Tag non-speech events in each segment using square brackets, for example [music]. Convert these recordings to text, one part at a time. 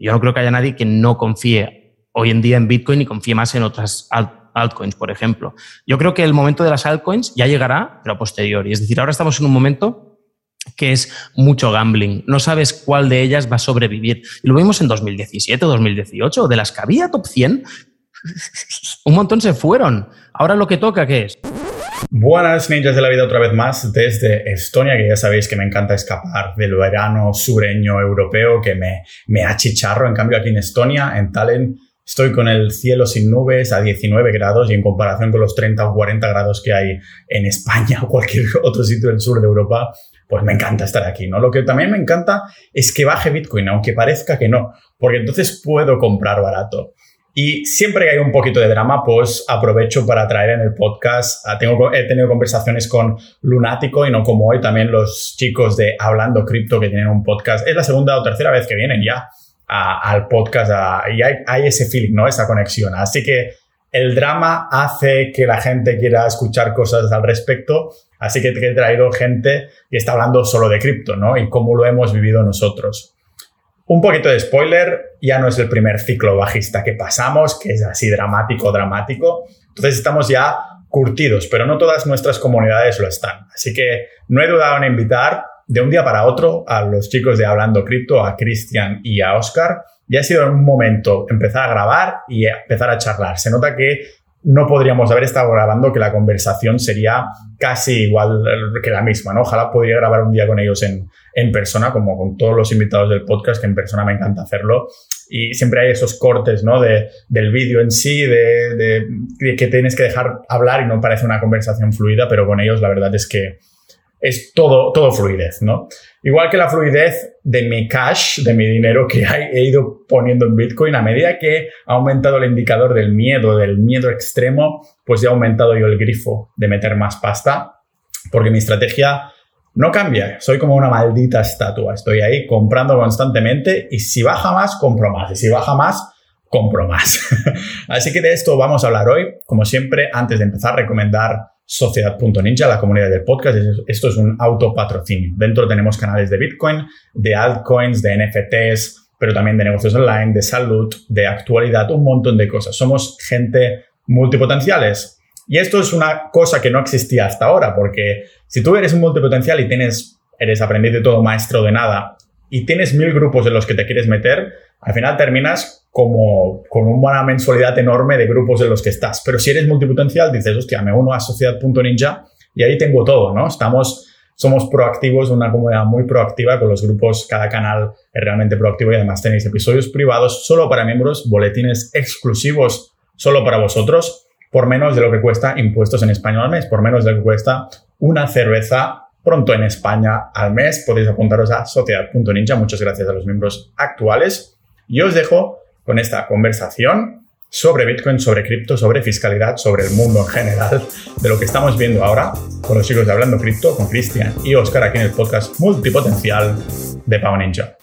Yo no creo que haya nadie que no confíe hoy en día en Bitcoin y confíe más en otras altcoins, por ejemplo. Yo creo que el momento de las altcoins ya llegará, pero a posteriori. Es decir, ahora estamos en un momento que es mucho gambling. No sabes cuál de ellas va a sobrevivir. Y lo vimos en 2017 o 2018. De las que había top 100, [laughs] un montón se fueron. Ahora lo que toca, ¿qué es? Buenas ninjas de la vida otra vez más desde Estonia, que ya sabéis que me encanta escapar del verano sureño europeo que me, me achicharro. En cambio aquí en Estonia, en Tallinn, estoy con el cielo sin nubes a 19 grados y en comparación con los 30 o 40 grados que hay en España o cualquier [laughs] otro sitio del sur de Europa, pues me encanta estar aquí, ¿no? Lo que también me encanta es que baje Bitcoin, aunque parezca que no, porque entonces puedo comprar barato. Y siempre que hay un poquito de drama, pues aprovecho para traer en el podcast. Ah, tengo, he tenido conversaciones con Lunático y no como hoy, también los chicos de Hablando Cripto que tienen un podcast. Es la segunda o tercera vez que vienen ya al podcast y hay, hay, ese feeling, ¿no? Esa conexión. Así que el drama hace que la gente quiera escuchar cosas al respecto. Así que he traído gente que está hablando solo de cripto, ¿no? Y cómo lo hemos vivido nosotros. Un poquito de spoiler, ya no es el primer ciclo bajista que pasamos, que es así dramático, dramático. Entonces estamos ya curtidos, pero no todas nuestras comunidades lo están. Así que no he dudado en invitar de un día para otro a los chicos de Hablando Cripto, a Cristian y a Oscar. Y ha sido un momento empezar a grabar y empezar a charlar. Se nota que no podríamos haber estado grabando, que la conversación sería casi igual que la misma, ¿no? Ojalá podría grabar un día con ellos en, en persona, como con todos los invitados del podcast, que en persona me encanta hacerlo. Y siempre hay esos cortes, ¿no? De, del vídeo en sí, de, de, que tienes que dejar hablar y no parece una conversación fluida, pero con ellos la verdad es que es todo, todo fluidez, ¿no? Igual que la fluidez de mi cash, de mi dinero que he ido poniendo en Bitcoin, a medida que ha aumentado el indicador del miedo, del miedo extremo, pues ya ha aumentado yo el grifo de meter más pasta, porque mi estrategia no cambia. Soy como una maldita estatua. Estoy ahí comprando constantemente y si baja más, compro más. Y si baja más, compro más. [laughs] Así que de esto vamos a hablar hoy. Como siempre, antes de empezar, recomendar Sociedad.ninja, la comunidad del podcast. Esto es un autopatrocinio. Dentro tenemos canales de Bitcoin, de altcoins, de NFTs, pero también de negocios online, de salud, de actualidad, un montón de cosas. Somos gente multipotenciales. Y esto es una cosa que no existía hasta ahora, porque si tú eres un multipotencial y tienes, eres aprendiz de todo, maestro de nada, y tienes mil grupos en los que te quieres meter, al final terminas como con una mensualidad enorme de grupos en los que estás. Pero si eres multipotencial, dices, hostia, me uno a Sociedad.ninja y ahí tengo todo, ¿no? Estamos, somos proactivos, una comunidad muy proactiva con los grupos, cada canal es realmente proactivo y además tenéis episodios privados solo para miembros, boletines exclusivos solo para vosotros, por menos de lo que cuesta impuestos en España al mes, por menos de lo que cuesta una cerveza pronto en España al mes. Podéis apuntaros a sociedad.ninja. Muchas gracias a los miembros actuales. Y os dejo con esta conversación sobre Bitcoin, sobre cripto, sobre fiscalidad, sobre el mundo en general, de lo que estamos viendo ahora con los chicos de Hablando Cripto, con Cristian y Oscar aquí en el podcast multipotencial de Pau Ninja.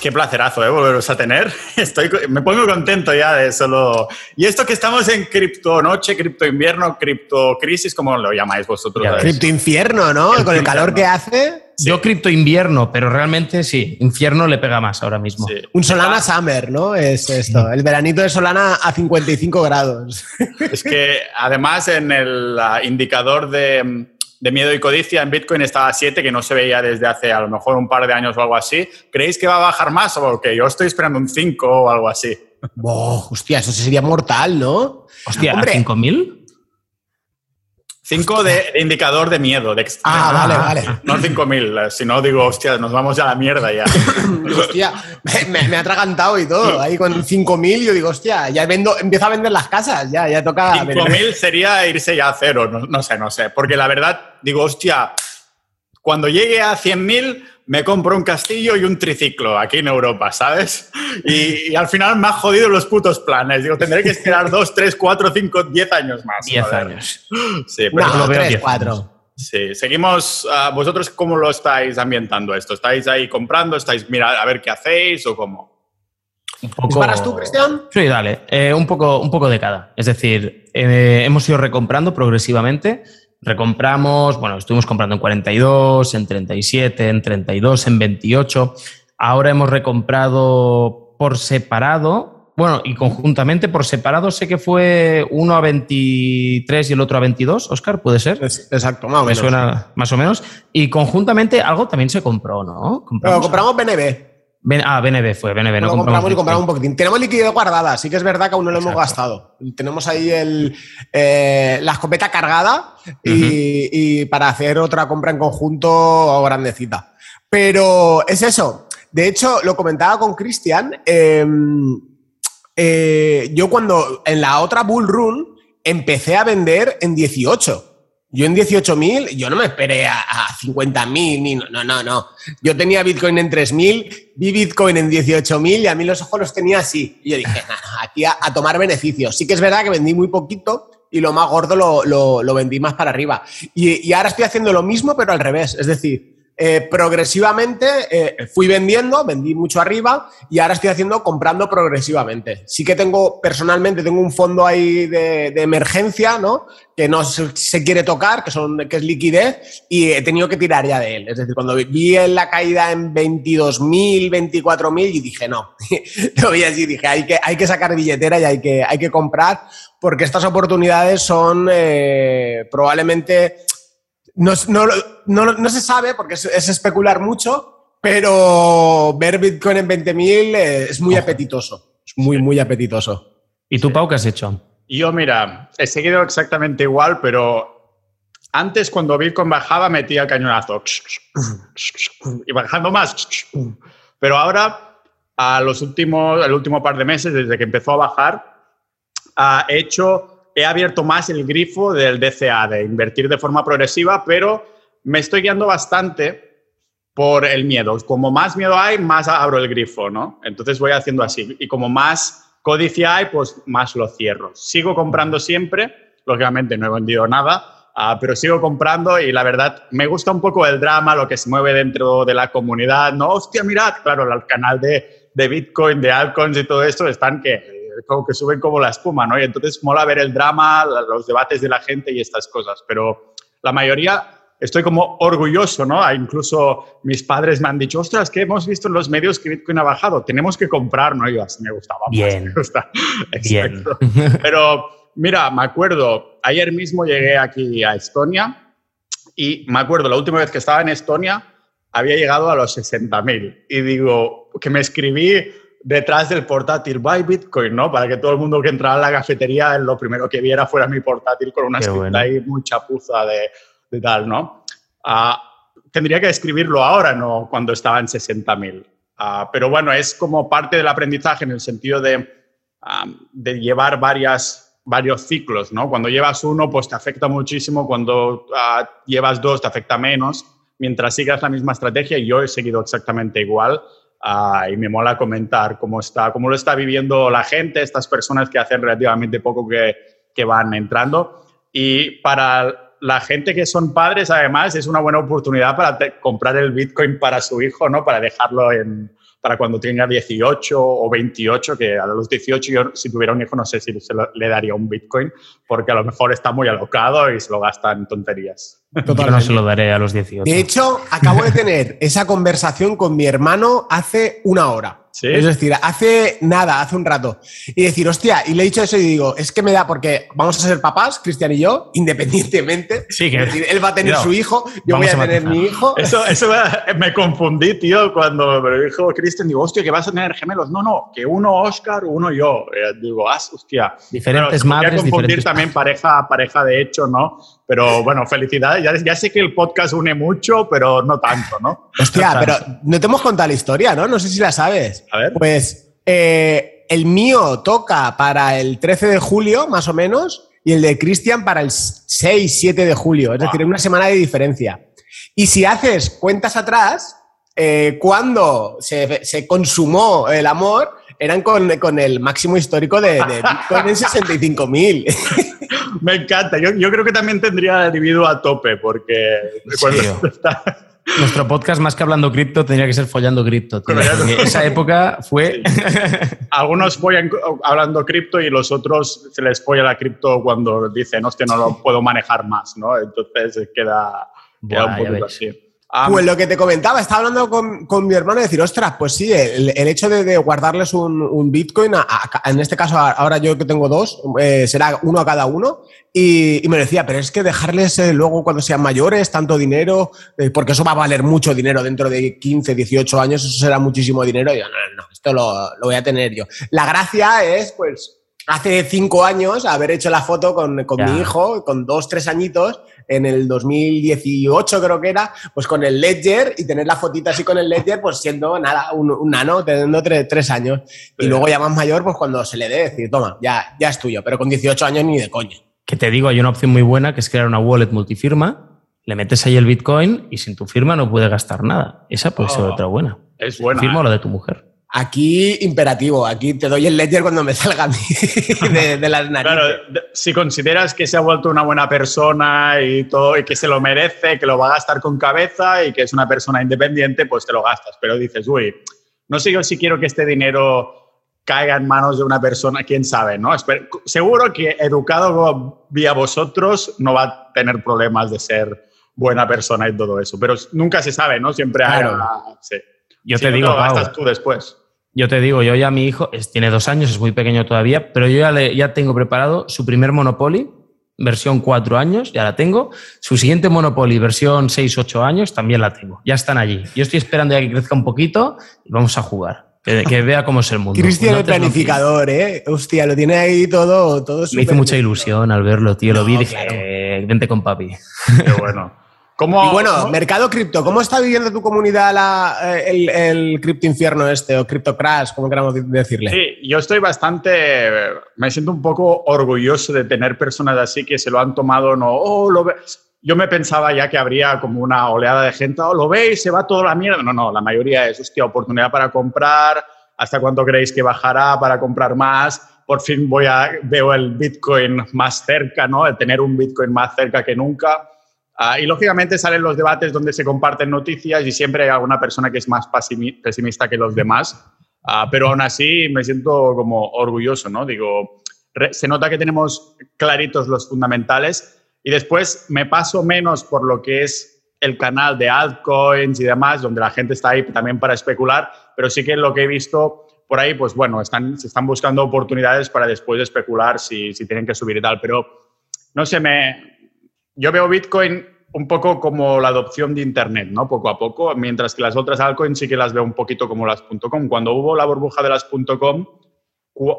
Qué placerazo, ¿eh? Volveros a tener. [laughs] Estoy, me pongo contento ya de solo... Y esto que estamos en cripto noche, cripto invierno, cripto crisis, ¿cómo lo llamáis vosotros? cripto infierno, ¿no? Con el calor que hace. Yo cripto invierno, pero realmente sí, infierno le pega más ahora mismo. Un Solana Summer, ¿no? Es esto, el veranito de Solana a 55 grados. Es que además en el indicador de de miedo y codicia en Bitcoin estaba a 7, que no se veía desde hace a lo mejor un par de años o algo así. ¿Creéis que va a bajar más o que yo estoy esperando un 5 o algo así? hostia, eso sería mortal, ¿no? Hostia, ¿a 5.000? 5 de, indicador de miedo. De ah, vale, vale. No 5.000, si no digo, hostia, nos vamos ya a la mierda ya. [laughs] hostia, me, me, ha atragantado y todo. Ahí con 5.000 yo digo, hostia, ya vendo, empiezo a vender las casas, ya, ya toca... 5.000 sería irse ya a cero, no, no sé, no sé. Porque la verdad, digo, hostia, cuando llegue a 100.000 me compro un castillo y un triciclo aquí en Europa, ¿sabes? Y, al final me ha jodido los putos planes. Digo, tendré que esperar 2, 3, 4, 5, 10 años más. 10 [laughs] años. Sí, pero no, lo veo 3, 4. Sí, seguimos. Uh, ¿Vosotros cómo lo estáis ambientando esto? ¿Estáis ahí comprando? ¿Estáis, mira, a ver qué hacéis o cómo? Un poco... tú, Cristian? Sí, dale. Eh, un, poco, un poco de cada. Es decir, eh, hemos ido recomprando progresivamente Recompramos, bueno, estuvimos comprando en 42, en 37, en 32, en 28. Ahora hemos recomprado por separado, bueno, y conjuntamente por separado sé que fue uno a 23 y el otro a 22, Oscar, ¿puede ser? Exacto, más o Me menos. suena más o menos. Y conjuntamente algo también se compró, ¿no? Pero compramos BNB. Ben- ah, BNB fue, BNB, no Lo compramos y compramos. compramos un poquitín. Tenemos liquidez guardada, sí que es verdad que aún no lo hemos gastado. Tenemos ahí el, eh, la escopeta cargada y, y para hacer otra compra en conjunto grandecita. Pero es eso. De hecho, lo comentaba con Cristian. eh, eh, yo cuando en la otra Bull Run empecé a vender en 18. Yo en 18.000, yo no me esperé a, a 50.000, ni no, no, no. Yo tenía Bitcoin en 3.000, vi Bitcoin en 18.000 y a mí los ojos los tenía así. Y yo dije, "No, no, aquí a, a tomar beneficios. Sí que es verdad que vendí muy poquito y lo más gordo lo, lo- lo vendí más para arriba. Y, y ahora estoy haciendo lo mismo, pero al revés. Es decir, eh, progresivamente eh, fui vendiendo, vendí mucho arriba y ahora estoy haciendo comprando progresivamente. Sí que tengo, personalmente, tengo un fondo ahí de, emergencia, ¿no? Que no se, se quiere tocar, que, son, que es liquidez, y he tenido que tirar ya de él. Es decir, cuando vi en la caída en 22.000, 24.000, y dije, no, [laughs] lo vi así, dije, hay que, hay que sacar billetera y hay que, hay que comprar, porque estas oportunidades son eh, probablemente no, no, no, no se sabe porque es, es especular mucho, pero ver Bitcoin en 20.000 eh, es muy apetitoso. Es muy, muy apetitoso. ¿Y tú, Pau, qué has hecho? Yo, mira, he seguido exactamente igual, pero antes cuando Bitcoin bajaba metía el cañonazo y bajando más. Pero ahora, a los últimos, el último par de meses, desde que empezó a bajar, ha hecho, he abierto más el grifo del DCA, de invertir de forma progresiva, pero me estoy guiando bastante por el miedo. Como más miedo hay, más abro el grifo, ¿no? Entonces voy haciendo así. Y como más códice hay, pues más lo cierro. Sigo comprando siempre, lógicamente no he vendido nada, uh, pero sigo comprando y la verdad me gusta un poco el drama, lo que se mueve dentro de la comunidad. No, hostia, mirad, claro, el canal de, de Bitcoin, de altcoins y todo esto están que como que suben como la espuma, ¿no? Y entonces mola ver el drama, los debates de la gente y estas cosas, pero la mayoría estoy como orgulloso, ¿no? Incluso mis padres me han dicho, ostras, que hemos visto en los medios que Bitcoin ha bajado, tenemos que comprar, ¿no? Y yo así me gustaba. Bien. Más, me gusta. [laughs] Bien. Pero mira, me acuerdo, ayer mismo llegué aquí a Estonia y me acuerdo, la última vez que estaba en Estonia había llegado a los 60.000 y digo, que me escribí detrás del portátil, buy Bitcoin, ¿no? Para que todo el mundo que entrara a la cafetería, lo primero que viera fuera mi portátil con una escrita bueno. ahí muy chapuza de, de tal, ¿no? Uh, tendría que escribirlo ahora, no cuando estaba en 60.000. Uh, pero bueno, es como parte del aprendizaje en el sentido de, um, de llevar varias, varios ciclos, ¿no? Cuando llevas uno, pues te afecta muchísimo, cuando uh, llevas dos, te afecta menos. Mientras sigas la misma estrategia, yo he seguido exactamente igual. Uh, y me mola comentar cómo, está, cómo lo está viviendo la gente, estas personas que hacen relativamente poco que, que van entrando. Y para la gente que son padres, además, es una buena oportunidad para comprar el Bitcoin para su hijo, ¿no? Para dejarlo en, para cuando tenga 18 o 28, que a los 18 yo si tuviera un hijo no sé si se lo, le daría un Bitcoin, porque a lo mejor está muy alocado y se lo gasta en tonterías. Totalmente. Yo no se lo daré a los 18. De hecho, acabo de tener esa conversación con mi hermano hace una hora. ¿Sí? Es decir, hace nada, hace un rato. Y decir, hostia, y le he dicho eso y digo, es que me da porque vamos a ser papás, Cristian y yo, independientemente. Sí, que es decir, él va a tener su hijo, yo voy a, a tener mi hijo. Eso, eso [laughs] me, confundí, tío, cuando me dijo Cristian. Digo, hostia, que vas a tener gemelos. No, no, que uno Oscar, uno yo. Eh, digo, ah, hostia. Diferentes madres, confundir diferentes también pareja, pareja de hecho, ¿no? Pero bueno, felicidades. Ya, ya sé que el podcast une mucho, pero no tanto, ¿no? Hostia, No pero no te hemos contado la historia, ¿no? No sé si la sabes. A ver. Pues eh, el mío toca para el 13 de julio, más o menos, y el de Cristian para el 6, 7 de julio. Es Wow. decir, una semana de diferencia. Y si haces cuentas atrás, eh, cuando se, se consumó el amor, eran con, con el máximo histórico de, de Bitcoin en 65.000. [laughs] Me encanta. Yo, yo creo que también tendría dividido a tope, porque [laughs] está- Nuestro podcast, más que hablando cripto, tendría que ser follando cripto. esa época fue. Algunos follan hablando cripto y los otros se les folla la cripto cuando dicen, hostia, no lo puedo manejar más, ¿no? Entonces queda, queda un poquito así. Ah, pues lo que te comentaba, estaba hablando con, mi hermano y decir, ostras, pues sí, el, hecho de, guardarles un, Bitcoin, en este caso ahora yo que tengo dos, eh, será uno a cada uno, y, me decía, pero es que dejarles eh, luego cuando sean mayores tanto dinero, eh, porque eso va a valer mucho dinero dentro de 15, 18 años, eso será muchísimo dinero, y yo, no, no, no, esto lo, lo voy a tener yo. La gracia es, pues, hace cinco años haber hecho la foto con, mi hijo, con dos, tres añitos, en el 2018 creo que era, pues con el Ledger y tener la fotita así con el Ledger, pues siendo nada, un, nano, teniendo tres, años. Y luego ya más mayor, pues cuando se le dé, decir, toma, ya, ya es tuyo, pero con 18 años ni de coño. Que te digo, hay una opción muy buena que es crear una wallet multifirma, le metes ahí el Bitcoin y sin tu firma no puede gastar nada. Esa puede ser oh, otra buena. Es buena. Firma ¿eh? lo de tu mujer. Aquí, imperativo. Aquí te doy el ledger cuando me salga a mí [laughs] de, las narices. Claro, si consideras que se ha vuelto una buena persona y todo, y que se lo merece, que lo va a gastar con cabeza y que es una persona independiente, pues te lo gastas. Pero dices, uy, no sé yo si quiero que este dinero caiga en manos de una persona, quién sabe, ¿no? Seguro que educado vía vosotros no va a tener problemas de ser buena persona y todo eso, pero nunca se sabe, ¿no? Siempre hay... sí. Yo te digo, tú después. Yo te digo, yo ya mi hijo tiene dos años, es muy pequeño todavía, pero yo ya, le, ya tengo preparado su primer Monopoly, versión cuatro años, ya la tengo. Su siguiente Monopoly, versión seis, ocho años, también la tengo. Ya están allí. Yo estoy esperando ya que crezca un poquito y vamos a jugar. Que, [laughs] vea cómo es el mundo. Cristian el planificador, ¿eh? Hostia, lo tiene ahí todo. todo Me hizo mucha ilusión al verlo, tío. Lo vi y dije, vente con papi. Qué bueno [laughs] y bueno, mercado cripto, ¿cómo está viviendo tu comunidad eh, el, cripto infierno este o cripto crash, como queramos decirle? Sí, yo estoy bastante, me siento un poco orgulloso de tener personas así que se lo han tomado, no, oh, lo Yo me pensaba ya que habría como una oleada de gente, oh, lo veis, se va toda la mierda. No, no, la mayoría es, hostia, oportunidad para comprar, hasta cuánto creéis que bajará para comprar más. Por fin voy a, veo el Bitcoin más cerca, ¿no? El tener un Bitcoin más cerca que nunca Ah, y lógicamente salen los debates donde se comparten noticias y siempre hay alguna persona que es más pesimista que los demás, ah, pero aún así me siento como orgulloso, ¿no? Digo, se nota que tenemos claritos los fundamentales y después me paso menos por lo que es el canal de altcoins y demás, donde la gente está ahí también para especular, pero sí que lo que he visto por ahí, pues bueno, están, se están buscando oportunidades para después especular si, si tienen que subir y tal, pero no sé, me, yo veo Bitcoin un poco como la adopción de Internet, ¿no? Poco a poco, mientras que las otras altcoins sí que las veo un poquito como las .com. Cuando hubo la burbuja de las .com,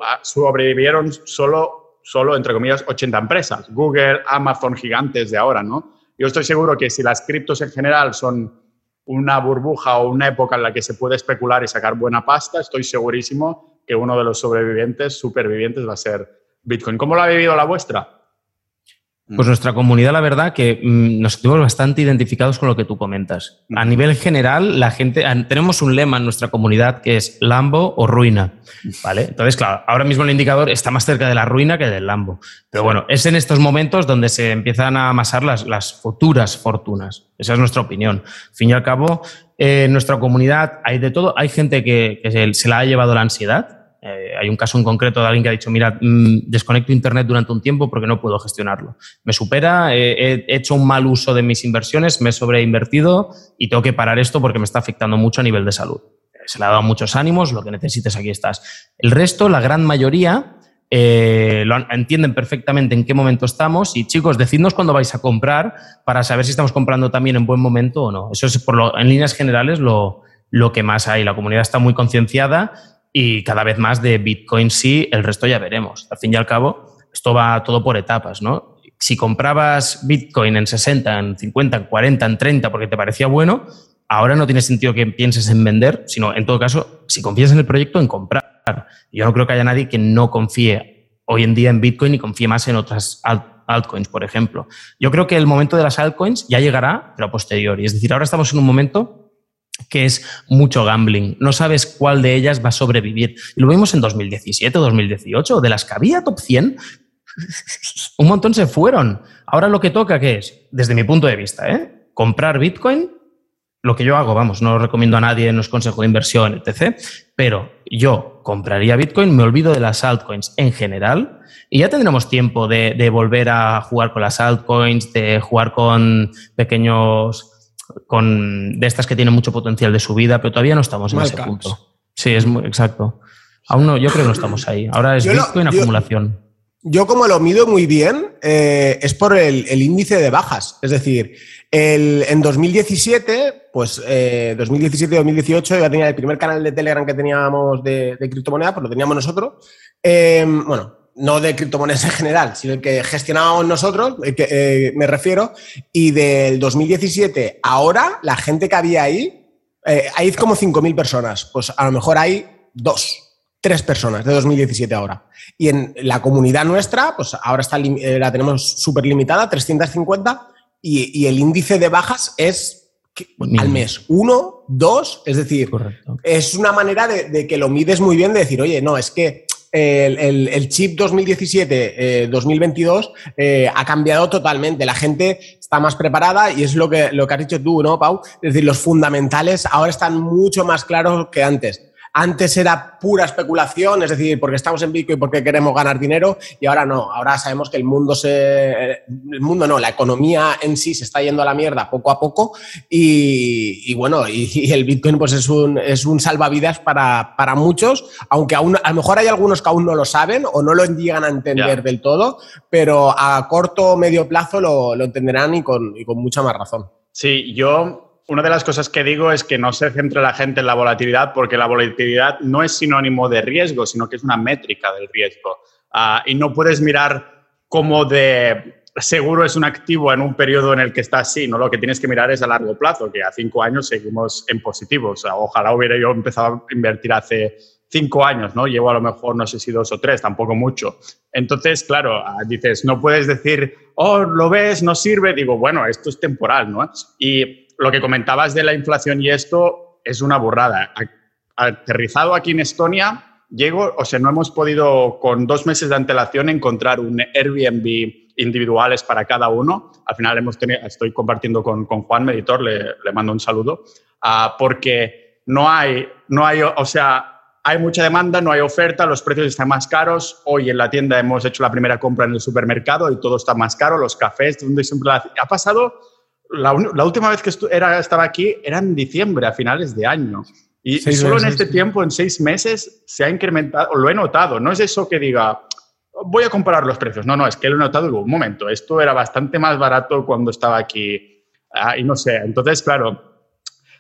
ah, sobrevivieron solo, solo, entre comillas, 80 empresas. Google, Amazon, gigantes de ahora, ¿no? Yo estoy seguro que si las criptos en general son una burbuja o una época en la que se puede especular y sacar buena pasta, estoy segurísimo que uno de los sobrevivientes, supervivientes, va a ser Bitcoin. ¿Cómo lo ha vivido la vuestra? Pues nuestra comunidad, la verdad, que mm, nos sentimos bastante identificados con lo que tú comentas. A nivel general, la gente, tenemos un lema en nuestra comunidad que es Lambo o ruina, ¿vale? Entonces, claro, ahora mismo el indicador está más cerca de la ruina que del Lambo. Pero bueno, es en estos momentos donde se empiezan a amasar las, las futuras fortunas. Esa es nuestra opinión. Al fin y al cabo, eh, en nuestra comunidad hay de todo. Hay gente que, que se la ha llevado la ansiedad, eh, hay un caso en concreto de alguien que ha dicho, mira, mm, desconecto Internet durante un tiempo porque no puedo gestionarlo. Me supera, he hecho un mal uso de mis inversiones, me he sobreinvertido y tengo que parar esto porque me está afectando mucho a nivel de salud. Se le ha dado muchos ánimos, lo que necesites aquí estás. El resto, la gran mayoría, eh, lo entienden perfectamente en qué momento estamos y chicos, decidnos cuándo vais a comprar para saber si estamos comprando también en buen momento o no. Eso es por lo, en líneas generales lo, lo que más hay. La comunidad está muy concienciada y cada vez más de Bitcoin sí, el resto ya veremos. Al fin y al cabo, esto va todo por etapas, ¿no? Si comprabas Bitcoin en 60, en 50, en 40, en 30 porque te parecía bueno, ahora no tiene sentido que pienses en vender, sino en todo caso, si confías en el proyecto, en comprar. Yo no creo que haya nadie que no confíe hoy en día en Bitcoin y confíe más en otras altcoins, por ejemplo. Yo creo que el momento de las altcoins ya llegará, pero a posteriori. Es decir, ahora estamos en un momento que es mucho gambling. No sabes cuál de ellas va a sobrevivir. Y lo vimos en 2017, 2018, de las que había top 100, un montón se fueron. Ahora lo que toca, ¿qué es? Desde mi punto de vista, ¿eh? comprar Bitcoin lo que yo hago, vamos, no lo recomiendo a nadie, no es consejo de inversión, etc. Pero yo compraría Bitcoin, me olvido de las altcoins en general y ya tendremos tiempo de volver a jugar con las altcoins, de jugar con pequeños, con de estas que tienen mucho potencial de subida, pero todavía no estamos en ese punto. Sí, es muy exacto. Aún no, yo creo que no estamos ahí. Ahora es Yo lo- Bitcoin yo- acumulación. Yo como lo mido muy bien, eh, es por el, el índice de bajas. Es decir, el- en 2017, pues eh, 2017-2018 ya tenía el primer canal de Telegram que teníamos de, de criptomoneda, pues lo teníamos nosotros. Eh, bueno, no de criptomonedas en general, sino el que gestionábamos nosotros, el que, eh, me refiero. Y del 2017 ahora, la gente que había ahí, eh, hay como 5.000 personas. Pues a lo mejor hay dos, tres personas de 2017 ahora. Y en la comunidad nuestra, pues ahora está, eh, la tenemos súper limitada, 350, y, y el índice de bajas es Mínimo. al mes uno, dos, es decir, Correcto. es una manera de, de que lo mides muy bien, de decir, oye, no, es que el, el- el chip 2017-2022 eh, ha cambiado totalmente. La gente está más preparada y es lo que, lo que has dicho tú, ¿no, Pau? Es decir, los fundamentales ahora están mucho más claros que antes. Antes era pura especulación, es decir, porque estamos en Bitcoin, porque queremos ganar dinero, y ahora no. Ahora sabemos que el mundo se. El mundo no, la economía en sí se está yendo a la mierda poco a poco, y, y bueno, y, y el Bitcoin pues es un, es un salvavidas para, para muchos, aunque aún, a lo mejor hay algunos que aún no lo saben o no lo llegan a entender del todo, pero a corto o medio plazo lo, lo entenderán y con, y con mucha más razón. Sí, yo una de las cosas que digo es que no se centre la gente en la volatilidad porque la volatilidad no es sinónimo de riesgo, sino que es una métrica del riesgo. Ah, y no puedes mirar cómo de seguro es un activo en un periodo en el que está así, ¿no? Lo que tienes que mirar es a largo plazo, que a cinco años seguimos en positivo. O sea, ojalá hubiera yo empezado a invertir hace cinco años, ¿no? Llevo a lo mejor, no sé si dos o tres, tampoco mucho. Entonces, claro, ah, dices, no puedes decir, oh, lo ves, no sirve. Digo, bueno, esto es temporal, ¿no? Y lo que comentabas de la inflación y esto es una burrada. Aterrizado aquí en Estonia, llego, o sea, no hemos podido con dos meses de antelación encontrar un Airbnb individuales para cada uno. Al final hemos tenido, estoy compartiendo con, con Juan Meditor, le, le mando un saludo, ah, porque no hay, no hay, o sea, hay mucha demanda, no hay oferta, los precios están más caros. Hoy en la tienda hemos hecho la primera compra en el supermercado y todo está más caro. Los cafés, donde siempre la- ha pasado. La, última vez que era, estaba aquí era en diciembre, a finales de año. Y solo en este sí. tiempo, en seis meses, se ha incrementado, lo he notado. No es eso que diga, voy a comparar los precios. No, no, es que lo he notado digo, un momento, esto era bastante más barato cuando estaba aquí. Ah, y no sé, entonces, claro,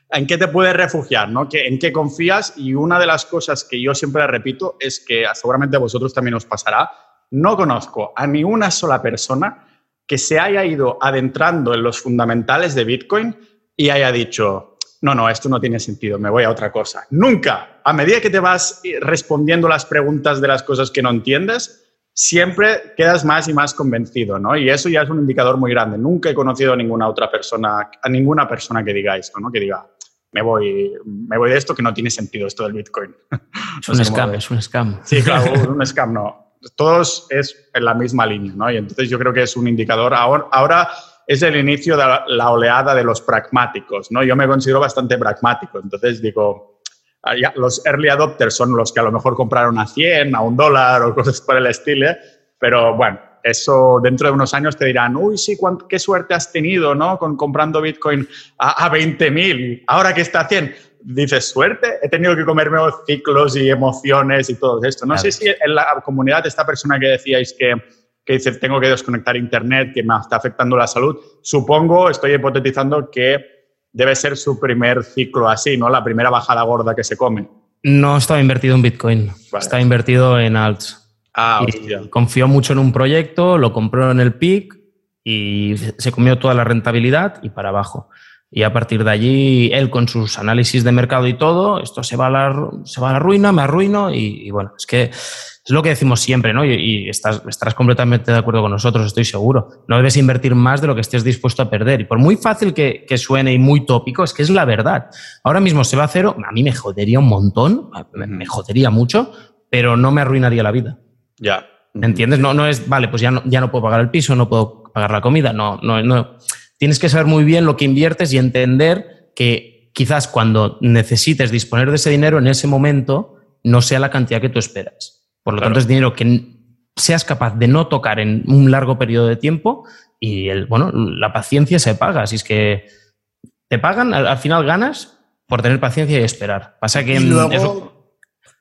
¿en qué te puedes refugiar? ¿no? ¿Qué- ¿En qué confías? Y una de las cosas que yo siempre repito es que seguramente a vosotros también os pasará. No conozco a ni una sola persona que se haya ido adentrando en los fundamentales de Bitcoin y haya dicho, no, no, esto no tiene sentido, me voy a otra cosa. Nunca. A medida que te vas respondiendo las preguntas de las cosas que no entiendes, siempre quedas más y más convencido, ¿no? Y eso ya es un indicador muy grande. Nunca he conocido a ninguna otra persona, a ninguna persona que diga esto, ¿no? Que diga, me voy, me voy de esto que no tiene sentido esto del Bitcoin. [laughs] Es No un sé cómo scam, es un scam. Sí, claro, [laughs] un scam no. Todos es en la misma línea, ¿no? Y entonces yo creo que es un indicador. Ahora, ahora es el inicio de la, oleada de los pragmáticos, ¿no? Yo me considero bastante pragmático, entonces digo, ah, los early adopters son los que a lo mejor compraron a 100, a un dólar o [laughs] cosas por el estilo, ¿eh? pero bueno, eso dentro de unos años te dirán, uy, sí, qué suerte has tenido, ¿no? Con comprando Bitcoin a, a 20.000, ahora que está a 100. Dices, suerte, he tenido que comerme ciclos y emociones y todo esto. No Claro. sé si en la comunidad, esta persona que decíais que, que dice, tengo que desconectar Internet, que me está afectando la salud, supongo, estoy hipotetizando que debe ser su primer ciclo así, ¿no? La primera bajada gorda que se come. No estaba invertido en Bitcoin, Vale. estaba invertido en alts. Ah, Y confió mucho en un proyecto, lo compró en el pic y se comió toda la rentabilidad y para abajo. Y a partir de allí, él con sus análisis de mercado y todo, esto se va a la, se va a la ruina, me arruino y, y bueno, es que es lo que decimos siempre, ¿no? Y, y estás, estarás completamente de acuerdo con nosotros, estoy seguro. No debes invertir más de lo que estés dispuesto a perder. Y por muy fácil que, que suene y muy tópico, es que es la verdad. Ahora mismo se va a cero, a mí me jodería un montón, me- me jodería mucho, pero no me arruinaría la vida. Ya. ¿Entiendes? No, no es, vale, pues ya no, ya no puedo pagar el piso, no puedo pagar la comida. No, no, no. Tienes que saber muy bien lo que inviertes y entender que quizás cuando necesites disponer de ese dinero en ese momento no sea la cantidad que tú esperas. Por lo Claro. tanto, es dinero que seas capaz de no tocar en un largo periodo de tiempo y el, bueno, la paciencia se paga. Si es que te pagan, al, al final ganas por tener paciencia y esperar. Pasa que Y luego, eso-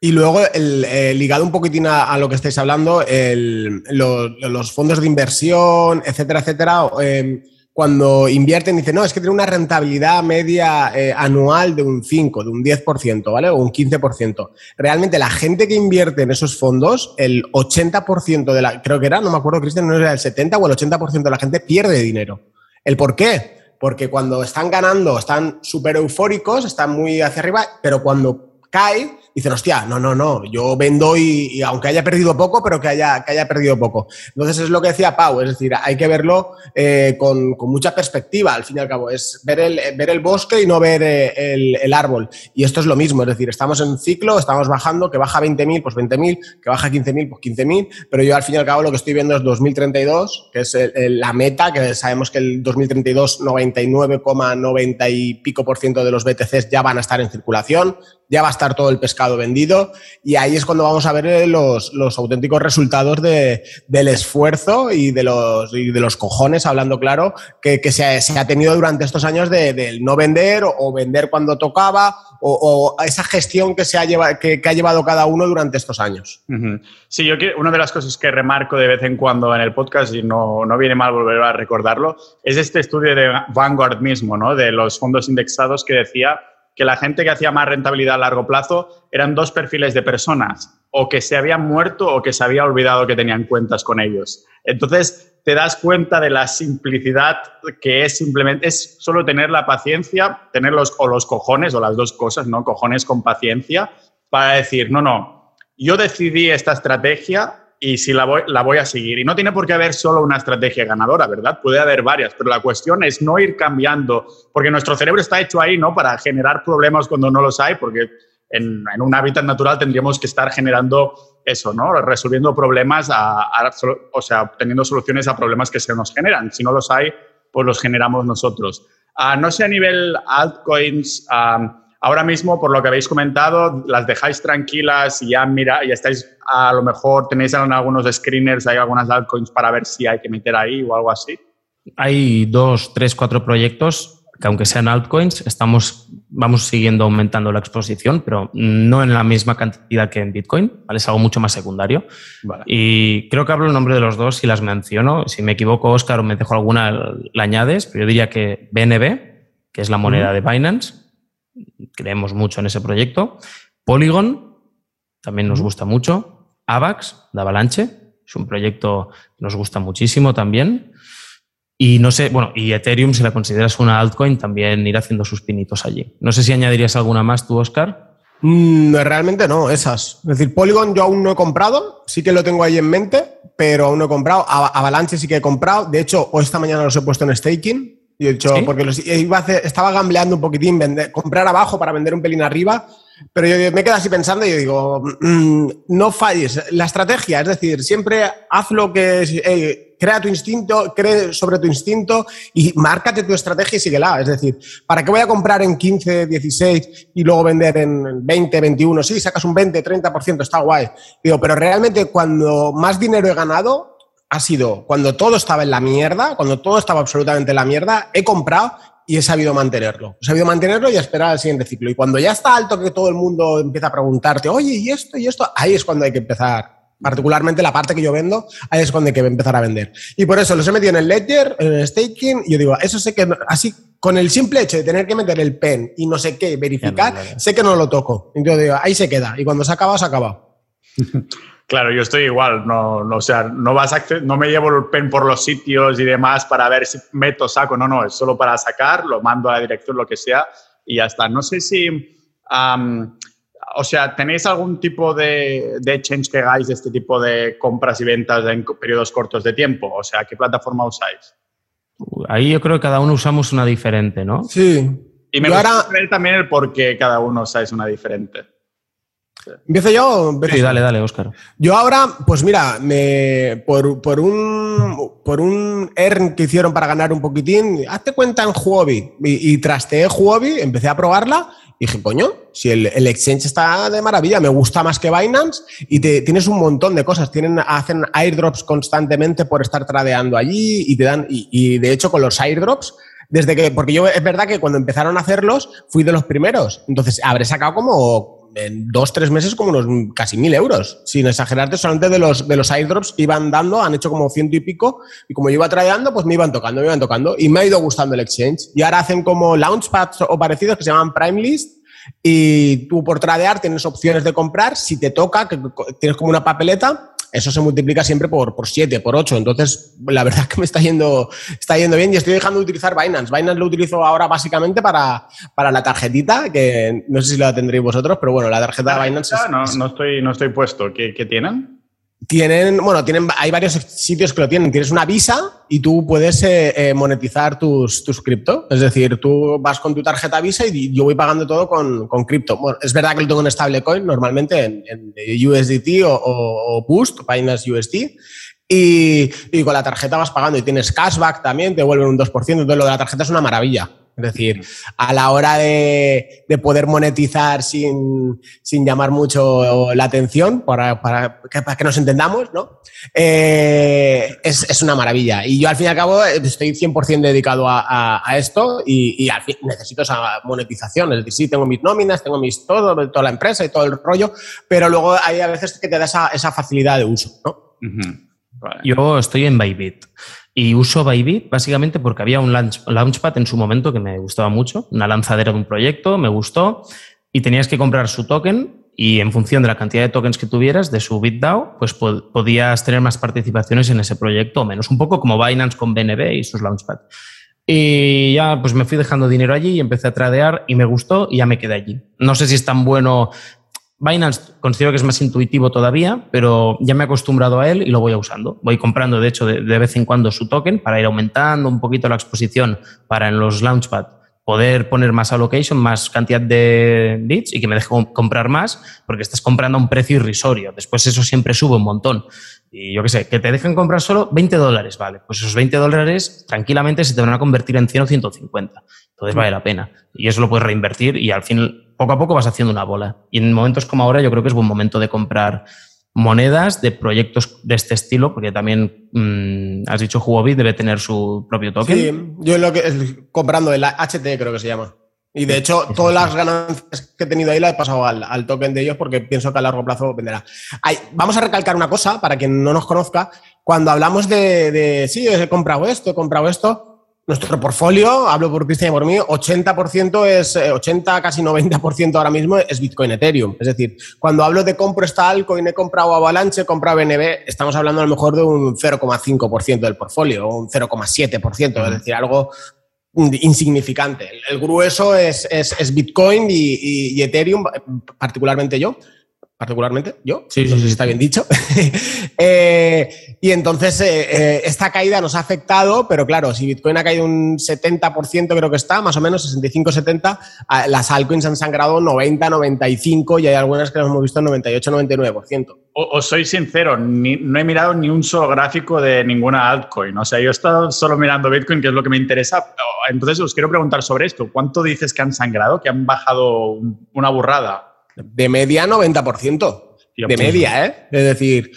y luego el, eh, ligado un poquitín a, a lo que estáis hablando, el- lo- los fondos de inversión, etcétera, etcétera, eh, cuando invierten dicen, no, es que tiene una rentabilidad media eh, anual de un 5, de un 10%, ¿vale? O un 15%. Realmente la gente que invierte en esos fondos, el 80% de la, creo que era, no me acuerdo, Cristian, no era el 70 o el 80% de la gente pierde dinero. ¿El por qué? Porque cuando están ganando están súper eufóricos, están muy hacia arriba, pero cuando cae, dicen, hostia, no, no, no, yo vendo y, y aunque haya perdido poco, pero que haya, que haya perdido poco. Entonces es lo que decía Pau, es decir, hay que verlo eh, con, con mucha perspectiva, al fin y al cabo, es ver el, ver el bosque y no ver eh, el, el árbol. Y esto es lo mismo, es decir, estamos en ciclo, estamos bajando, que baja 20.000, pues 20.000, que baja 15.000, pues 15.000, pero yo al fin y al cabo lo que estoy viendo es 2032, que es el- la meta, que sabemos que el 2032 99,90 y pico por ciento de los BTCs ya van a estar en circulación, ya va a estar todo el pescado vendido y ahí es cuando vamos a ver eh, los, los auténticos resultados de- del esfuerzo y de los, de los cojones, hablando claro, que, que se, ha, tenido durante estos años de, del no vender o, vender cuando tocaba o, esa gestión que, se ha lleva- que, ha llevado cada uno durante estos años. Sí, yo quiero, una de las cosas que remarco de vez en cuando en el podcast, y no, no viene mal volver a recordarlo, es este estudio de Vanguard mismo, ¿no? de los fondos indexados que decía que la gente que hacía más rentabilidad a largo plazo eran dos perfiles de personas, o que se habían muerto o que se había olvidado que tenían cuentas con ellos. Entonces, te das cuenta de la simplicidad que es simplemente, es solo tener la paciencia, tener los, o los cojones, o las dos cosas, ¿no? Cojones con paciencia, para decir, no, no, yo decidí esta estrategia y si la voy, la voy a seguir. Y no tiene por qué haber solo una estrategia ganadora, ¿verdad? Puede haber varias, pero la cuestión es no ir cambiando, porque nuestro cerebro está hecho ahí, ¿no? Para generar problemas cuando no los hay, porque en, en un hábitat natural tendríamos que estar generando eso, ¿no? Resolviendo problemas, a- a- o sea, teniendo soluciones a problemas que se nos generan. Si no los hay, pues los generamos nosotros. Ah, no sé a nivel altcoins, ah, ahora mismo, por lo que habéis comentado, las dejáis tranquilas y ya mira, ya estáis, a lo mejor tenéis en algunos screeners, hay algunas altcoins para ver si hay que meter ahí o algo así. hay dos, tres, cuatro proyectos que aunque sean altcoins, estamos, vamos siguiendo aumentando la exposición, pero no en la misma cantidad que en Bitcoin, ¿vale? Es algo mucho más secundario. Vale. Y creo que hablo en nombre de los dos y las menciono. Si me equivoco, Oscar, o me dejo alguna, la añades, pero yo diría que BNB, que es la moneda de Binance, creemos mucho en ese proyecto. Polygon, también nos gusta mucho. AVAX, de Avalanche, es un proyecto que nos gusta muchísimo también. Y no sé, bueno, y Ethereum, si la consideras una altcoin, también ir haciendo sus pinitos allí. No sé si añadirías alguna más tú, Oscar. Mm, realmente no, esas. Es decir, Polygon yo aún no he comprado, sí que lo tengo ahí en mente, pero aún no he comprado. Ava- Avalanche sí que he comprado. De hecho, hoy esta mañana los he puesto en staking. Y he dicho, ¿Sí? porque los, iba a hacer- estaba gambleando un poquitín, vender- comprar abajo para vender un pelín arriba. Pero yo me quedo así pensando y yo digo, mm, no falles. La estrategia, es decir, siempre haz lo que es, eh, crea tu instinto, cree sobre tu instinto y márcate tu estrategia y síguela. Es decir, ¿para qué voy a comprar en 15, 16 y luego vender en 20, 21? Sí, sacas un 20, 30%, está guay. Digo, pero realmente cuando más dinero he ganado ha sido cuando todo estaba en la mierda, cuando todo estaba absolutamente en la mierda, he comprado y he sabido mantenerlo. He sabido mantenerlo y esperar al siguiente ciclo. Y cuando ya está alto que todo el mundo empieza a preguntarte, oye, ¿y esto y esto? Ahí es cuando hay que empezar. Particularmente la parte que yo vendo, ahí es cuando hay que empezar a vender. Y por eso los he metido en el ledger, en el staking, y yo digo, eso sé que, no- así, con el simple hecho de tener que meter el pen y no sé qué, verificar, no, no. sé que no lo toco. Yo digo, ahí se queda. Y cuando se acaba, se acaba. [laughs] Claro, yo estoy igual, no, no, o sea, no, vas a no me llevo el pen por los sitios y demás para ver si meto, saco, no, no, es solo para sacar, lo mando a la dirección, lo que sea, y ya está. No sé si, o sea, ¿tenéis algún tipo de, de exchange que hagáis de este tipo de compras y ventas en periodos cortos de tiempo? O sea, ¿qué plataforma usáis? Ahí yo creo que cada uno usamos una diferente, ¿no? Sí. Y me gustaría ahora- saber también el por qué cada uno usáis una diferente. ¿Empiezo yo? o empiezas Sí, dale, dale, Oscar. Yo ahora, pues mira, me, por, por un, por un earn que hicieron para ganar un poquitín, hazte cuenta en Huobi. Y, y trasteé Huobi, empecé a probarla y dije, coño, si el, el, exchange está de maravilla, me gusta más que Binance y te, tienes un montón de cosas. Tienen, hacen airdrops constantemente por estar tradeando allí y te dan, y, y de hecho con los airdrops, desde que, porque yo es verdad que cuando empezaron a hacerlos fui de los primeros. Entonces habré sacado como en dos, tres meses como unos casi mil euros. Sin exagerarte, solamente de los, de los airdrops iban dando, han hecho como ciento y pico, y como yo iba tradeando, pues me iban tocando, me iban tocando, y me ha ido gustando el exchange. Y ahora hacen como launchpads o parecidos que se llaman Prime List, y tú por tradear tienes opciones de comprar, si te toca, que tienes como una papeleta, eso se multiplica siempre por, por 7, por 8. Entonces, la verdad es que me está yendo, está yendo bien y estoy dejando de utilizar Binance. Binance lo utilizo ahora básicamente para, para la tarjetita, que no sé si la tendréis vosotros, pero bueno, la tarjeta de Binance... No, no, estoy, no estoy puesto. ¿Qué, qué tienen? Tienen, bueno, tienen, hay varios sitios que lo tienen. Tienes una visa y tú puedes eh, eh, monetizar tus, tus cripto. Es decir, tú vas con tu tarjeta visa y yo voy pagando todo con, con cripto. Bueno, es verdad que lo tengo en stablecoin normalmente en, en USDT o, o, o Boost, Binance USD. Y, y, con la tarjeta vas pagando y tienes cashback también, te vuelven un 2%. Entonces lo de la tarjeta es una maravilla. Es decir, a la hora de, de poder monetizar sin, sin, llamar mucho la atención, para, para, que, para que, nos entendamos, ¿no? Eh, es, es, una maravilla. Y yo al fin y al cabo estoy 100% dedicado a, a, a esto y, y, al fin necesito esa monetización. Es decir, sí, tengo mis nóminas, tengo mis todo, toda la empresa y todo el rollo, pero luego hay a veces que te da esa, esa facilidad de uso, ¿no? Uh -huh. Vale. Yo estoy en Bybit. Y uso Bybit básicamente porque había un launch, launchpad en su momento que me gustaba mucho, una lanzadera de un proyecto, me gustó, y tenías que comprar su token y en función de la cantidad de tokens que tuvieras de su BitDAO, pues pod podías tener más participaciones en ese proyecto o menos, un poco como Binance con BNB y sus launchpad. Y ya pues me fui dejando dinero allí y empecé a tradear y me gustó y ya me quedé allí. No sé si es tan bueno Binance considero que es más intuitivo todavía, pero ya me he acostumbrado a él y lo voy usando. Voy comprando, de hecho, de, vez en cuando su token para ir aumentando un poquito la exposición para en los Launchpad poder poner más allocation, más cantidad de bits y que me deje comprar más, porque estás comprando a un precio irrisorio. Después eso siempre sube un montón. Y yo qué sé, que te dejen comprar solo 20 dólares, vale. Pues esos 20 dólares tranquilamente se te van a convertir en 100 o 150. Entonces vale la pena. Y eso lo puedes reinvertir y al fin, poco a poco vas haciendo una bola. Y en momentos como ahora yo creo que es buen momento de comprar monedas de proyectos de este estilo, porque también mmm, has dicho Huobi debe tener su propio token. Sí, yo lo que comprando el HT creo que se llama. Y de hecho, todas las ganancias que he tenido ahí las he pasado al, al, token de ellos porque pienso que a largo plazo venderá. Hay, vamos a recalcar una cosa para quien no nos conozca. Cuando hablamos de, de sí, he comprado esto, he comprado esto, nuestro portfolio, hablo por Cristian y por mí, 80% es, 80, casi 90% ahora mismo es Bitcoin Ethereum. Es decir, cuando hablo de compro esta altcoin, he comprado Avalanche, he comprado BNB, estamos hablando a lo mejor de un 0,5% del portfolio, o un 0,7%, es decir, algo insignificante. El grueso es, es, es Bitcoin y, y, y Ethereum, particularmente yo particularmente yo, sí, no sé si está bien dicho. [laughs] eh, y entonces eh, eh, esta caída nos ha afectado, pero claro, si Bitcoin ha caído un 70%, creo que está, más o menos 65-70, las altcoins han sangrado 90-95 y hay algunas que nos hemos visto en 98-99%. Os soy sincero, ni, no he mirado ni un solo gráfico de ninguna altcoin. O sea, yo he estado solo mirando Bitcoin, que es lo que me interesa. Entonces os quiero preguntar sobre esto. ¿Cuánto dices que han sangrado, que han bajado una burrada? De media 90%. de media, ¿eh? Es decir,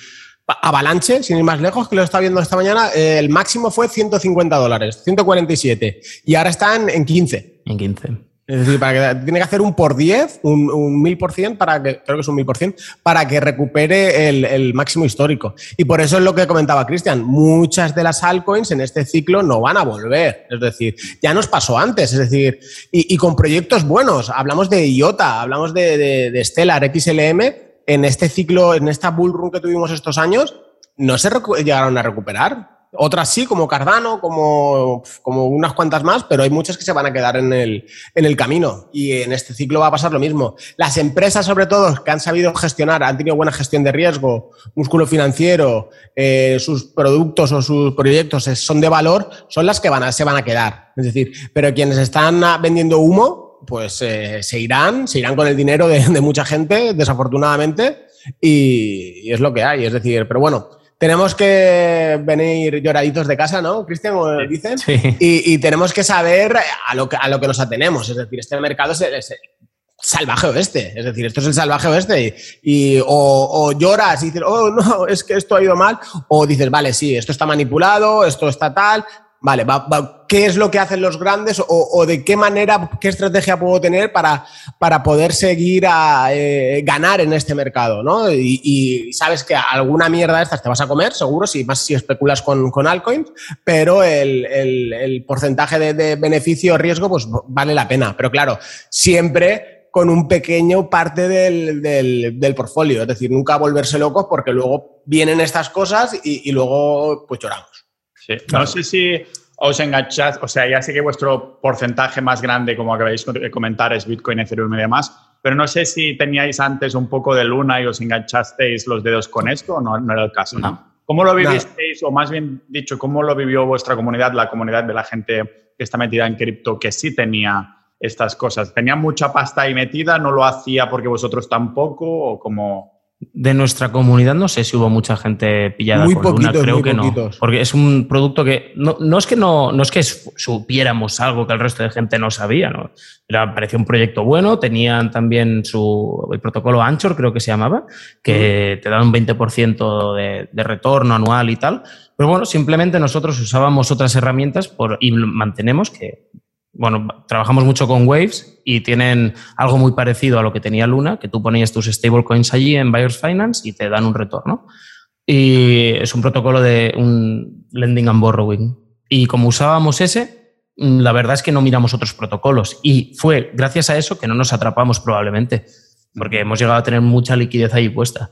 Avalanche, sin ir más lejos, que lo está viendo esta mañana, eh, el máximo fue 150 dólares, 147. Y ahora están en 15. En 15. Es decir, para que, tiene que hacer un por 10, un, un 1000%, para que, creo que es un 1000%, para que recupere el, máximo histórico. Y por eso es lo que comentaba Cristian, muchas de las altcoins en este ciclo no van a volver. Es decir, ya nos pasó antes, es decir, y, con proyectos buenos. Hablamos de IOTA, hablamos de, de Stellar, XLM, en este ciclo, en esta bull run que tuvimos estos años, no se llegaron a recuperar. Otras sí, como Cardano, como, como unas cuantas más, pero hay muchas que se van a quedar en el, en el camino. Y en este ciclo va a pasar lo mismo. Las empresas, sobre todo, que han sabido gestionar, han tenido buena gestión de riesgo, músculo financiero, eh, sus productos o sus proyectos son de valor, son las que van a, se van a quedar. Es decir, pero quienes están vendiendo humo, pues eh, se irán, se irán con el dinero de, mucha gente, desafortunadamente, y, y es lo que hay. Es decir, pero bueno tenemos que venir lloraditos de casa, ¿no, Cristian? Como dicen. Sí. Y, y tenemos que saber a lo que, a lo que nos atenemos. Es decir, este mercado es, es salvaje oeste. Es decir, esto es el salvaje oeste. Y, o, o lloras y dices, oh, no, es que esto ha ido mal. O dices, vale, sí, esto está manipulado, esto está tal. Vale, va- va- ¿qué es lo que hacen los grandes o, o de qué manera, qué estrategia puedo tener para, para poder seguir a eh, ganar en este mercado? ¿no? Y, y sabes que alguna mierda de estas te vas a comer, seguro, si más si especulas con, con altcoins, pero el, el- el porcentaje de, de beneficio-riesgo pues vale la pena. Pero claro, siempre con un pequeño parte del, del, del portfolio, es decir, nunca volverse locos porque luego vienen estas cosas y, y luego pues lloramos. Sí. No sé si os engancháis, o sea, ya sé que vuestro porcentaje más grande, como acabáis de comentar, es Bitcoin, Ethereum y demás, pero no sé si teníais antes un poco de luna y os enganchasteis los dedos con esto o no, no era el caso. No. ¿Cómo lo vivisteis, o más bien dicho, cómo lo vivió vuestra comunidad, la comunidad de la gente que está metida en cripto, que sí tenía estas cosas? ¿Tenía mucha pasta ahí metida? ¿No lo hacía porque vosotros tampoco? ¿O como De nuestra comunidad no sé si hubo mucha gente pillada Muy con Luna, poquitos, creo muy que poquitos. no. Porque es un producto que no, no es que no, no es que su- supiéramos algo que el resto de gente no sabía, ¿no? Era, parecía un proyecto bueno, tenían también su el protocolo Anchor, creo que se llamaba, que te da un 20% de, de retorno anual y tal. Pero bueno, simplemente nosotros usábamos otras herramientas por, y mantenemos que bueno, trabajamos mucho con Waves y tienen algo muy parecido a lo que tenía Luna, que tú ponías tus stablecoins allí en Buyers Finance y te dan un retorno. Y es un protocolo de un lending and borrowing. Y como usábamos ese, la verdad es que no miramos otros protocolos. Y fue gracias a eso que no nos atrapamos probablemente, porque hemos llegado a tener mucha liquidez ahí puesta.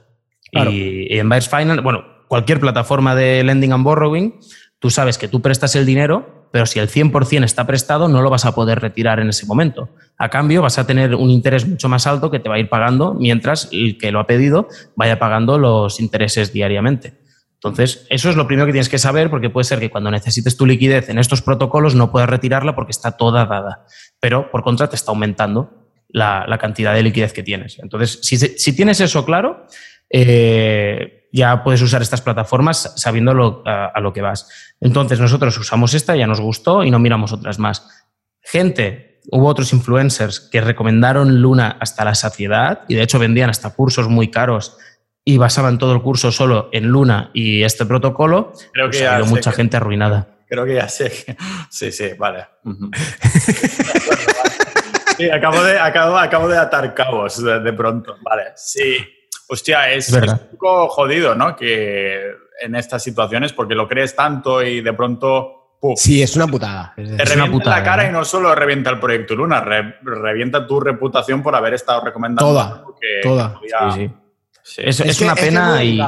Claro. Y, y en Buyers Finance, bueno, cualquier plataforma de lending and borrowing, tú sabes que tú prestas el dinero, pero si el 100% está prestado, no lo vas a poder retirar en ese momento. A cambio, vas a tener un interés mucho más alto que te va a ir pagando mientras el que lo ha pedido vaya pagando los intereses diariamente. Entonces, eso es lo primero que tienes que saber porque puede ser que cuando necesites tu liquidez en estos protocolos no puedas retirarla porque está toda dada, pero por contra te está aumentando la, cantidad de liquidez que tienes. Entonces, si, si tienes eso claro, eh, ya puedes usar estas plataformas sabiendo lo- a, a lo que vas. Entonces, nosotros usamos esta, ya nos gustó y no miramos otras más. Gente, hubo otros influencers que recomendaron Luna hasta la saciedad y de hecho vendían hasta cursos muy caros y basaban todo el curso solo en Luna y este protocolo. Creo Pues que ha ya habido mucha que- gente arruinada. Creo que ya sé. [laughs] Sí, sí, vale. [laughs] Sí, acabo de, acabo, acabo de atar cabos de, de pronto. Vale, sí. Hostia, es, Es verdad. es un poco jodido, ¿no? Que en estas situaciones, porque lo crees tanto y de pronto, ¡puf! Sí, es una putada. Es Te revienta putada, la cara ¿eh? y no solo revienta el proyecto Luna, re- revienta tu reputación por haber estado recomendando. Toda, que- toda. que podía- Sí, sí. Sí. Es, Es es que- una que pena y,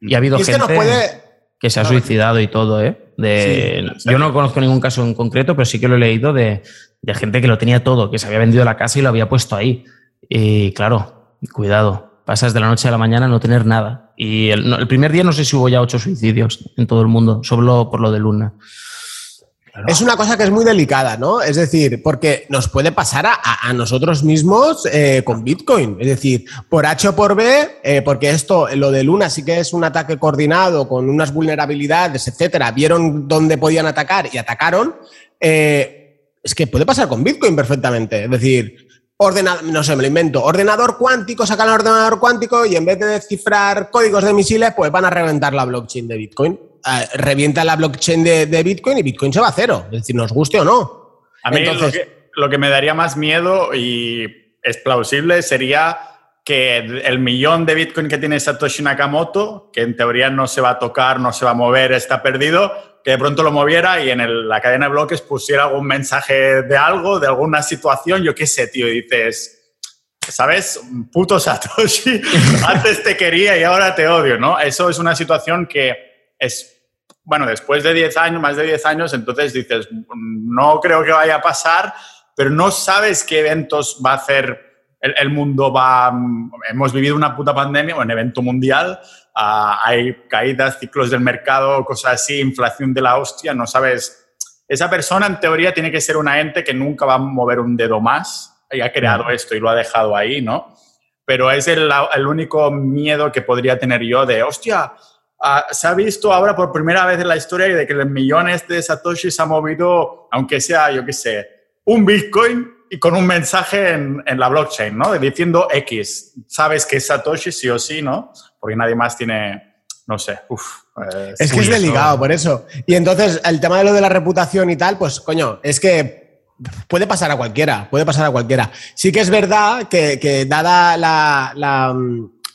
y ha habido que gente nos puede. que se ha suicidado y todo, ¿eh? De, Sí, ¿en yo no conozco ningún caso en concreto, pero sí que lo he leído de, de gente que lo tenía todo, que se había vendido la casa y lo había puesto ahí. Y claro, cuidado, pasas de la noche a la mañana a no tener nada. Y el, primer día no sé si hubo ya ocho suicidios en todo el mundo, solo por lo de Luna. Es una cosa que es muy delicada, ¿no? Es decir, porque nos puede pasar a nosotros mismos eh, con Bitcoin. Es decir, por H o por B, eh, porque esto, lo de Luna sí que es un ataque coordinado con unas vulnerabilidades, etcétera. Vieron dónde podían atacar y atacaron. eh, es que puede pasar con Bitcoin perfectamente. Es decir, ordenador, no sé, me lo invento, ordenador cuántico, sacan el ordenador cuántico y en vez de descifrar códigos de misiles, pues van a reventar la blockchain de Bitcoin. Eh, revienta la blockchain de, de Bitcoin y Bitcoin se va a cero. Es decir, nos guste o no. A mí Entonces- lo, que, lo que me daría más miedo y es plausible sería que el millón de Bitcoin que tiene Satoshi Nakamoto, que en teoría no se va a tocar, no se va a mover, está perdido, que de pronto lo moviera y en el- la cadena de bloques pusiera algún mensaje de algo, de alguna situación, yo qué sé, tío, y dices, ¿sabes? Puto Satoshi, [laughs] antes te quería y ahora te odio, ¿no? Eso es una situación que es, bueno, después de 10 años, más de 10 años, entonces dices, no creo que vaya a pasar, pero no sabes qué eventos va a hacer el, el mundo. Va, hemos vivido una puta pandemia, un evento mundial, ah, hay caídas, ciclos del mercado, cosas así, inflación de la hostia, no sabes. Esa persona en teoría tiene que ser una ente que nunca va a mover un dedo más y ha creado esto y lo ha dejado ahí, ¿no? Pero es el, el único miedo que podría tener yo de, hostia, ah, se ha visto ahora por primera vez en la historia de que los millones de Satoshi se ha movido, aunque sea, yo qué sé, un Bitcoin y con un mensaje en, en, la blockchain, ¿no? Diciendo X. Sabes que es Satoshi sí o sí, ¿no? Porque nadie más tiene, no sé, uf. Eh, es que es delicado, por eso. Y entonces, el tema de lo de la reputación y tal, pues coño, es que puede pasar a cualquiera, puede pasar a cualquiera. Sí que es verdad que, que dada la, la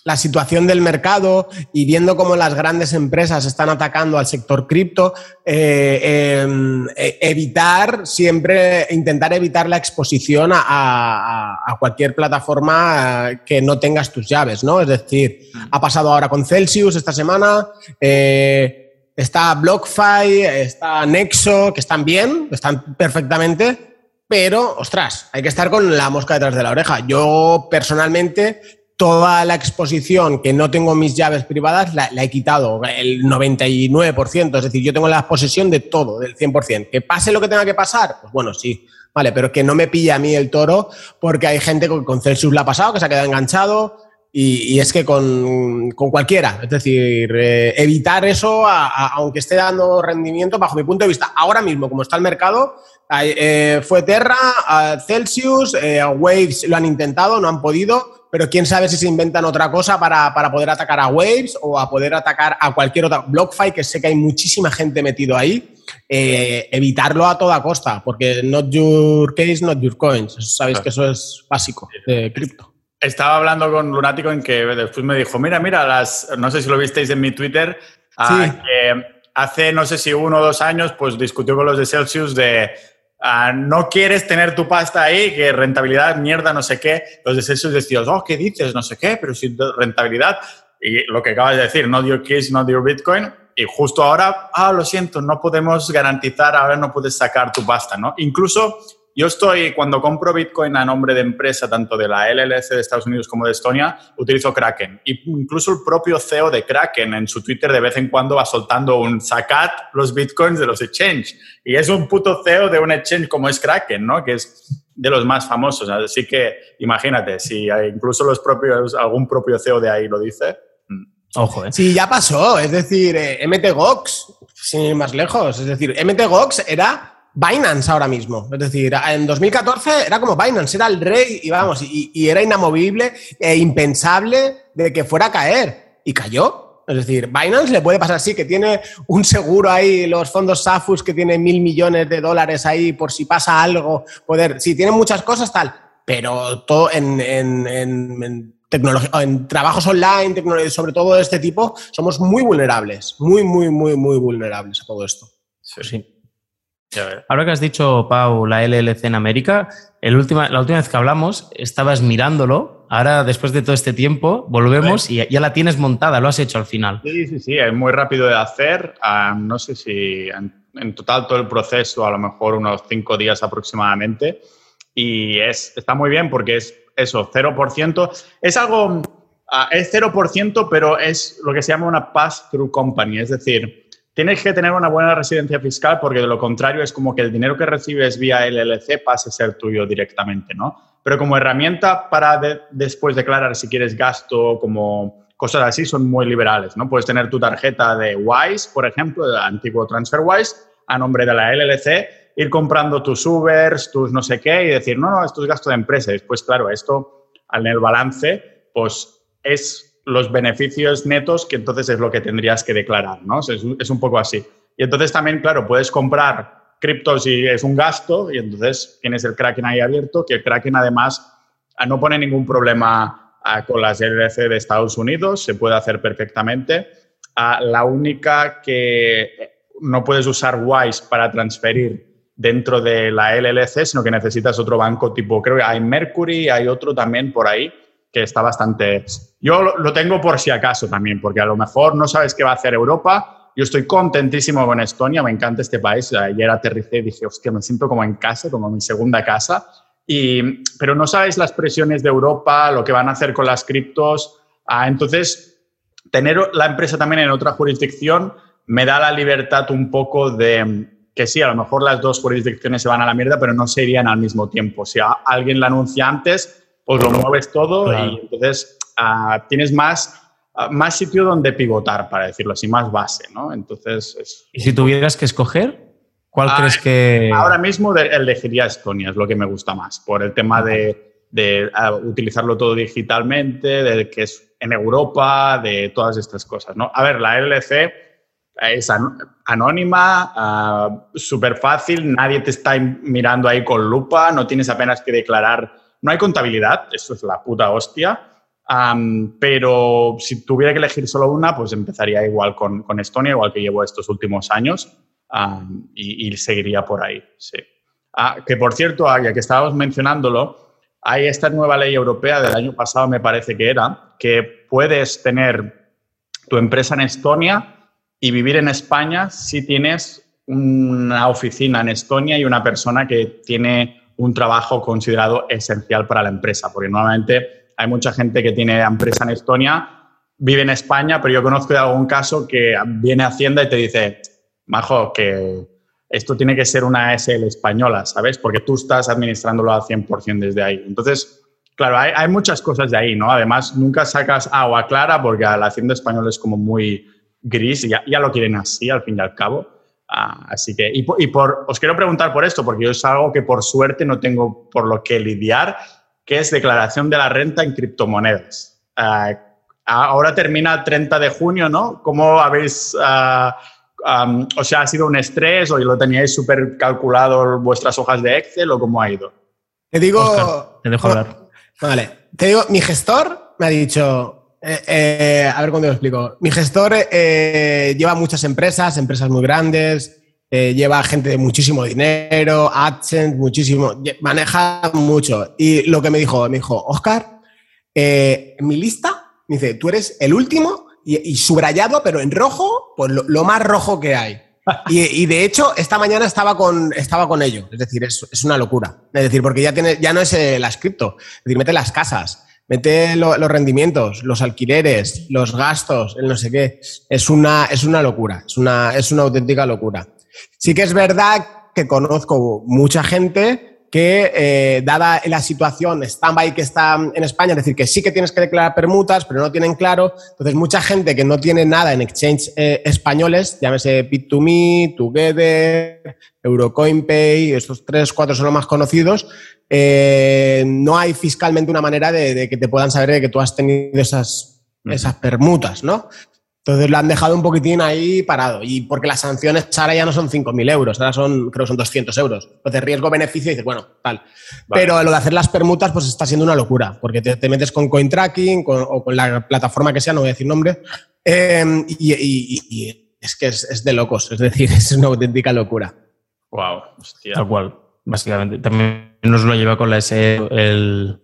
la situación del mercado y viendo cómo las grandes empresas están atacando al sector cripto, eh, em, e, evitar siempre, intentar evitar la exposición a, cualquier plataforma eh, que no tengas tus llaves, ¿no? Es decir, ha pasado ahora con Celsius esta semana. Eh, está BlockFi, está Nexo, que están bien, están perfectamente, pero, ostras, hay que estar con la mosca detrás de la oreja. Yo personalmente toda la exposición que no tengo mis llaves privadas la, he quitado, el 99%, es decir, yo tengo la posesión de todo, del 100%. Que pase lo que tenga que pasar, pues bueno, sí, vale, pero que no me pille a mí el toro porque hay gente con Celsius la ha pasado, que se ha quedado enganchado y, es que con, cualquiera, es decir, eh, evitar eso, aunque esté dando rendimiento, bajo mi punto de vista, ahora mismo, como está el mercado, eh, fue Terra, Celsius, eh, Waves lo han intentado, no han podido pero quién sabe si se inventan otra cosa para, poder atacar a Waves o a poder atacar a cualquier otra. BlockFi, que sé que hay muchísima gente metido ahí, eh, evitarlo a toda costa, porque not your case, not your coins. Sabéis que eso es básico de cripto. Estaba hablando con Lunático en que después me dijo, mira, mira, las, no sé si lo visteis en mi Twitter, ah, que hace no sé si uno o dos años, pues discutió con los de Celsius de Ah, no quieres tener tu pasta ahí, que rentabilidad, mierda, no sé qué. Los deseos decías, oh, ¿qué dices? No sé qué, pero sin rentabilidad. Y lo que acabas de decir, not your keys, not your Bitcoin. Y justo ahora, ah, lo siento, no podemos garantizar, ahora no puedes sacar tu pasta, ¿no? Incluso yo estoy, cuando compro Bitcoin a nombre de empresa, tanto de la LLC de Estados Unidos como de Estonia, utilizo Kraken. Y incluso el propio CEO de Kraken en su Twitter de vez en cuando va soltando un sacad los Bitcoins de los exchange. Y es un puto CEO de un exchange como es Kraken, ¿no? Que es de los más famosos. Así que imagínate, si incluso los propios, algún propio CEO de ahí lo dice. Mm. Ojo, ¿eh? Sí, ya pasó. Es decir, eh, MTGOX, sin ir más lejos. Es decir, MTGOX era Binance ahora mismo. Es decir, en 2014 era como Binance, era el rey y vamos, y, era inamovible e impensable de que fuera a caer. Y cayó. Es decir, Binance le puede pasar así, que tiene un seguro ahí, los fondos SAFUS que tienen mil millones de dólares ahí por si pasa algo, poder, sí, tiene muchas cosas tal, pero todo en, en, en, tecnología, en trabajos online, sobre todo de este tipo, somos muy vulnerables, muy, muy, muy, muy vulnerables a todo esto. Sí, sí. Ahora que has dicho, Pau, la LLC en América, la última vez que hablamos estabas mirándolo. Ahora, después de todo este tiempo, volvemos y ya la tienes montada, lo has hecho al final. Sí, sí, sí, es muy rápido de hacer. Ah, no sé si en, total todo el proceso, a lo mejor unos cinco días aproximadamente. Y es, está muy bien porque es eso, 0%. Es algo, ah, es 0%, pero es lo que se llama una pass-through company, es decir, tienes que tener una buena residencia fiscal porque de lo contrario es como que el dinero que recibes vía LLC pase a ser tuyo directamente, ¿no? Pero como herramienta para después declarar si quieres gasto, como cosas así, son muy liberales, ¿no? Puedes tener tu tarjeta de Wise, por ejemplo, el antiguo TransferWise, a nombre de la LLC, ir comprando tus Ubers, tus no sé qué y decir, no, no, esto es gasto de empresa. Y después, claro, esto en el balance, pues es los beneficios netos, que entonces es lo que tendrías que declarar, ¿no? Es, un poco así. Y entonces también, claro, puedes comprar criptos y es un gasto y entonces tienes el Kraken ahí abierto, que el Kraken además ah, no pone ningún problema ah, con las LLC de Estados Unidos, se puede hacer perfectamente. Ah, la única que no puedes usar Wise para transferir dentro de la LLC, sino que necesitas otro banco tipo, creo que hay Mercury, hay otro también por ahí, que está bastante... Yo lo, tengo por si acaso también, porque a lo mejor no sabes qué va a hacer Europa. Yo estoy contentísimo con Estonia, me encanta este país. Ayer aterricé y dije, hostia, me siento como en casa, como mi segunda casa. Y, pero no sabes las presiones de Europa, lo que van a hacer con las criptos. Ah, entonces, tener la empresa también en otra jurisdicción me da la libertad un poco de que sí, a lo mejor las dos jurisdicciones se van a la mierda, pero no se irían al mismo tiempo. Si alguien la anuncia antes, pues lo mueves todo y entonces ah, tienes más ah, más sitio donde pivotar, para decirlo así, más base, ¿no? Entonces... Es... ¿Y si tuvieras que escoger? ¿Cuál Ah, crees que...? Ahora mismo de- elegiría Estonia, es lo que me gusta más, por el tema de, de, utilizarlo todo digitalmente, de que es en Europa, de todas estas cosas, ¿no? A ver, la LLC es an- anónima, súper fácil, nadie te está mirando ahí con lupa, no tienes apenas que declarar, no hay contabilidad, eso es la puta hostia, pero si tuviera que elegir solo una, pues empezaría igual con, Estonia, igual que llevo estos últimos años, y seguiría por ahí, sí. Ah, que por cierto, ah, ya que estábamos mencionándolo, hay esta nueva ley europea del año pasado, me parece que era, que puedes tener tu empresa en Estonia y vivir en España si tienes una oficina en Estonia y una persona que tiene un trabajo considerado esencial para la empresa, porque normalmente hay mucha gente que tiene empresa en Estonia, vive en España, pero yo conozco de algún caso que viene a Hacienda y te dice, Majo, que esto tiene que ser una SL española, ¿sabes? Porque tú estás administrándolo al 100% desde ahí. Entonces, claro, hay, muchas cosas de ahí, ¿no? Además, nunca sacas agua clara porque la Hacienda española es como muy gris y ya lo quieren así, al fin y al cabo. Ah, así que, y, por, y por, os quiero preguntar por esto, porque yo es algo que por suerte no tengo por lo que lidiar, que es declaración de la renta en criptomonedas. Ah, ahora termina el 30 de junio, ¿no? ¿Cómo habéis... ah, Um, o sea, ¿ha sido un estrés o lo teníais súper calculado vuestras hojas de Excel o cómo ha ido? Te digo. Te dejo hablar. Vale. Te digo, mi gestor me ha dicho. Eh, eh, a ver cómo te lo explico. Mi gestor eh, lleva muchas empresas, empresas muy grandes, lleva gente de muchísimo dinero, AdSense, muchísimo, maneja mucho. Y lo que me dijo, me dijo, Oscar, en mi lista, me dice, tú eres el último y, y subrayado, pero en rojo, pues lo, lo más rojo que hay. [laughs] Y, y de hecho, esta mañana estaba con, estaba con ello. Es decir, es, es una locura. Es decir, porque ya, tiene, ya no es eh, la cripto. Es decir, mete las casas, mete lo- los rendimientos, los alquileres, los gastos, el no sé qué. Es una, es una locura. Es una, es una auténtica locura. Sí que es verdad que conozco mucha gente que, eh, dada la situación stand-by que está en España, es decir, que sí que tienes que declarar permutas, pero no tienen claro. Entonces, mucha gente que no tiene nada en exchange eh, españoles, llámese Bit2Me, Together, Eurocoinpay, estos tres, cuatro son los más conocidos, eh, no hay fiscalmente una manera de, de que te puedan saber de que tú has tenido esas, esas permutas, ¿no? Entonces lo han dejado un poquitín ahí parado. Y porque las sanciones ahora ya no son 5.000 euros, ahora son, creo que son 200 euros. Entonces riesgo-beneficio y dices, bueno, tal. Pero lo de hacer las permutas pues está siendo una locura, porque te, te metes con CoinTracking con, o con la plataforma que sea, no voy a decir nombre, eh, y, y- y- y es que es, es de locos, es decir, [laughs] es una auténtica locura. Wow, hostia. Tal cual, básicamente. También nos lo lleva con la S el,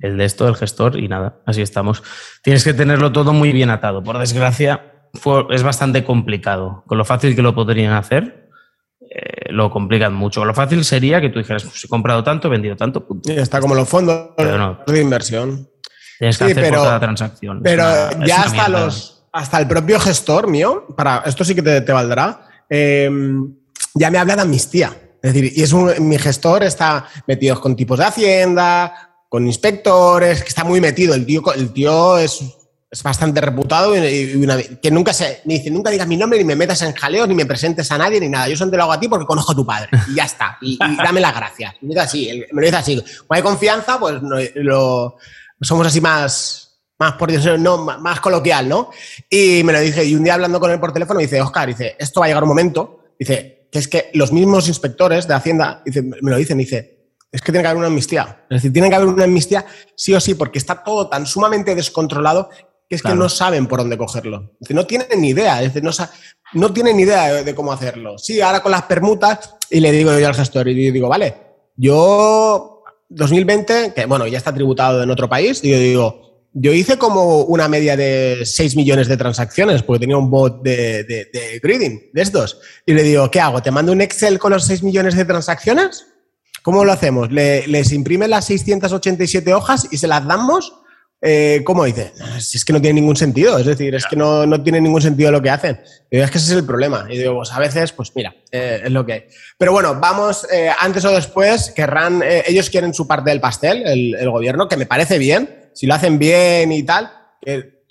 el de esto, el gestor, y nada, así estamos. Tienes que tenerlo todo muy bien atado. Por desgracia, fue- es bastante complicado. Con lo fácil que lo podrían hacer, eh, lo complican mucho. Lo fácil sería que tú dijeras, pues he comprado tanto, he vendido tanto, punto. Y está como los fondos Pero no. de inversión. Tienes que Sí, hacer pero- por cada transacción. Pero una- ya hasta mierda. los hasta el propio gestor mío, para esto sí que te, te valdrá, eh, ya me habla de amnistía. Es decir, y es un- mi gestor está metido con tipos de hacienda, con inspectores, que está muy metido. El tío, el tío es, es bastante reputado y, una- que nunca se me dice, nunca digas mi nombre, ni me metas en jaleo, ni me presentes a nadie, ni nada. Yo solamente lo hago a ti porque conozco a tu padre. Y ya está. Y, dame las gracias. Me así, me lo dice así. Cuando hay confianza, pues no- lo, somos así más, más por Dios, no, más coloquial, ¿no? Y me lo dije, y un día hablando con él por teléfono, dice, Oscar, dice, esto va a llegar un momento, dice, que es que los mismos inspectores de Hacienda, me lo dicen, dice, es que tiene que haber una amnistía. Es decir, tiene que haber una amnistía sí o sí, porque está todo tan sumamente descontrolado que es Claro. que no saben por dónde cogerlo. Dice, no tienen ni idea, es decir, no, no tienen ni idea de, de cómo hacerlo. Sí, ahora con las permutas, y le digo yo al gestor, y digo, vale, yo 2020, que bueno, ya está tributado en otro país, y yo digo, yo hice como una media de 6 millones de transacciones, porque tenía un bot de, de, de grading, de estos. Y le digo, ¿qué hago? ¿Te mando un Excel con los 6 millones de transacciones? ¿Cómo lo hacemos? ¿Le- ¿Les imprimen las 687 hojas y se las damos? Eh, ¿Cómo dice? "No, Si es que no tiene ningún sentido, es decir, es que no, no tiene ningún sentido lo que hacen. Y es que ese es el problema. Y digo, pues a veces, pues mira, eh, es lo que hay. Pero bueno, vamos, eh, antes o después, querrán, eh, ellos quieren su parte del pastel, el, gobierno, que me parece bien, si lo hacen bien y tal,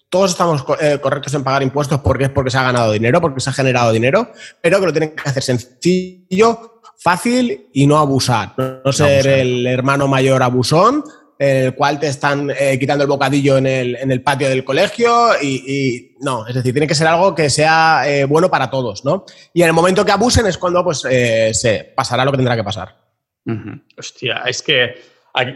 todos estamos correctos en pagar impuestos porque es porque se ha ganado dinero, porque se ha generado dinero, pero que lo tienen que hacer sencillo, fácil y no abusar. No, ser el hermano mayor abusón, en el cual te están eh, quitando el bocadillo en el, patio del colegio y, no, es decir, tiene que ser algo que sea eh, bueno para todos, ¿no? Y en el momento que abusen es cuando pues se pasará lo que tendrá que pasar. Hostia, es que,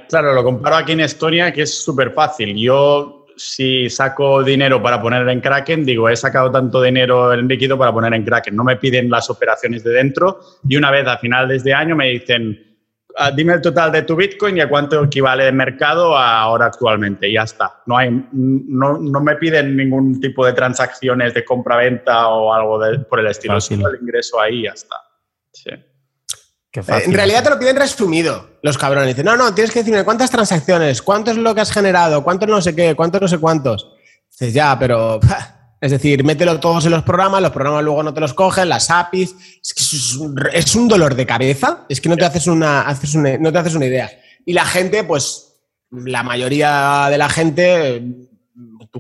claro, lo comparo aquí en Estonia que es súper fácil. Yo si saco dinero para poner en Kraken, digo, he sacado tanto dinero en líquido para poner en Kraken. No me piden las operaciones de dentro y una vez a final de este año me dicen, ah, dime el total de tu Bitcoin y a cuánto equivale de mercado ahora actualmente. Y ya está. No, hay, no, no me piden ningún tipo de transacciones de compra-venta o algo por el estilo. Solo el ingreso ahí y ya está. Sí. Eh, en realidad te lo piden resumido, los cabrones. Dicen, no, no, tienes que decirme cuántas transacciones, cuánto es lo que has generado, cuántos no sé qué, cuántos no sé cuántos. Dices, ya, pero. Es decir, mételo todos en los programas, los programas luego no te los cogen, las APIs. Es que es un, dolor de cabeza. Es que no te haces una, haces no te haces una idea. Y la gente, pues, la mayoría de la gente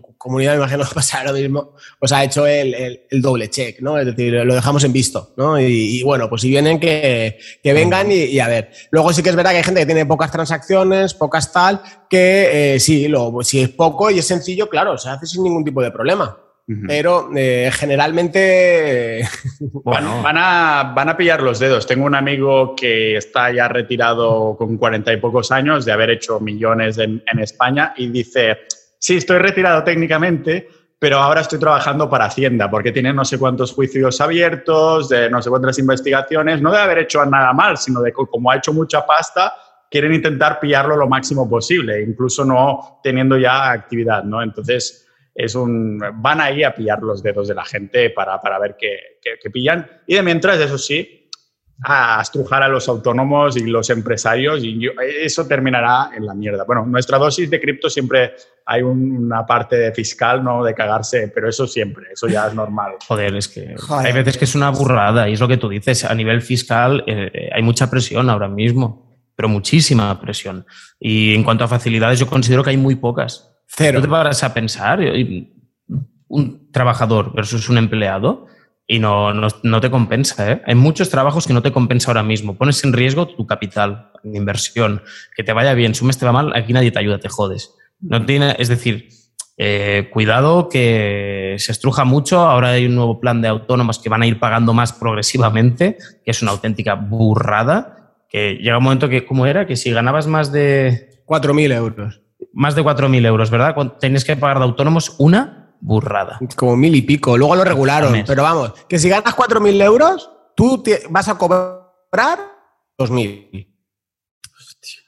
tu comunidad, [laughs] me imagino que pasará lo mismo, pues ha hecho el, doble check, ¿no? Es decir, lo dejamos en visto, ¿no? Y, bueno, pues si vienen, que, vengan y, a ver. Luego sí que es verdad que hay gente que tiene pocas transacciones, pocas tal, que eh, sí, lo, si es poco y es sencillo, claro, se hace sin ningún tipo de problema. Pero eh, generalmente. [laughs] bueno. Van, a, van a pillar los dedos. Tengo un amigo que está ya retirado con cuarenta y pocos años de haber hecho millones en, en España y dice sí, estoy retirado técnicamente, pero ahora estoy trabajando para Hacienda, porque tiene no sé cuántos juicios abiertos, de no sé cuántas investigaciones, no de haber hecho nada mal, sino de como ha hecho mucha pasta, quieren intentar pillarlo lo máximo posible, incluso no teniendo ya actividad, ¿no? Entonces, es un, van ahí a pillar los dedos de la gente para, para ver qué, qué pillan. Y de mientras, eso sí, a estrujar a los autónomos y los empresarios y eso terminará en la mierda. Bueno, nuestra dosis de cripto siempre hay una parte fiscal, ¿no? De cagarse, pero eso siempre, eso ya es normal. [laughs] Joder, es que hay veces que es una burrada y es lo que tú dices, a nivel fiscal eh, hay mucha presión ahora mismo, pero muchísima presión. Y en cuanto a facilidades, yo considero que hay muy pocas. Cero. No te paras a pensar, un trabajador versus un empleado, y no, no, te compensa. ¿eh? Hay muchos trabajos que no te compensa ahora mismo. Pones en riesgo tu capital de inversión. Que te vaya bien. Si un mes te va mal, aquí nadie te ayuda, te jodes. No tiene, es decir, eh, cuidado que se estruja mucho. Ahora hay un nuevo plan de autónomos que van a ir pagando más progresivamente, que es una auténtica burrada. Que llega un momento que, ¿cómo era? Que si ganabas más de... 4.000 euros. Más de 4.000 euros, ¿verdad? Tenías que pagar de autónomos una burrada. Como mil y pico. Luego lo regularon. Pero vamos, que si ganas 4.000 euros, tú vas a cobrar 2.000.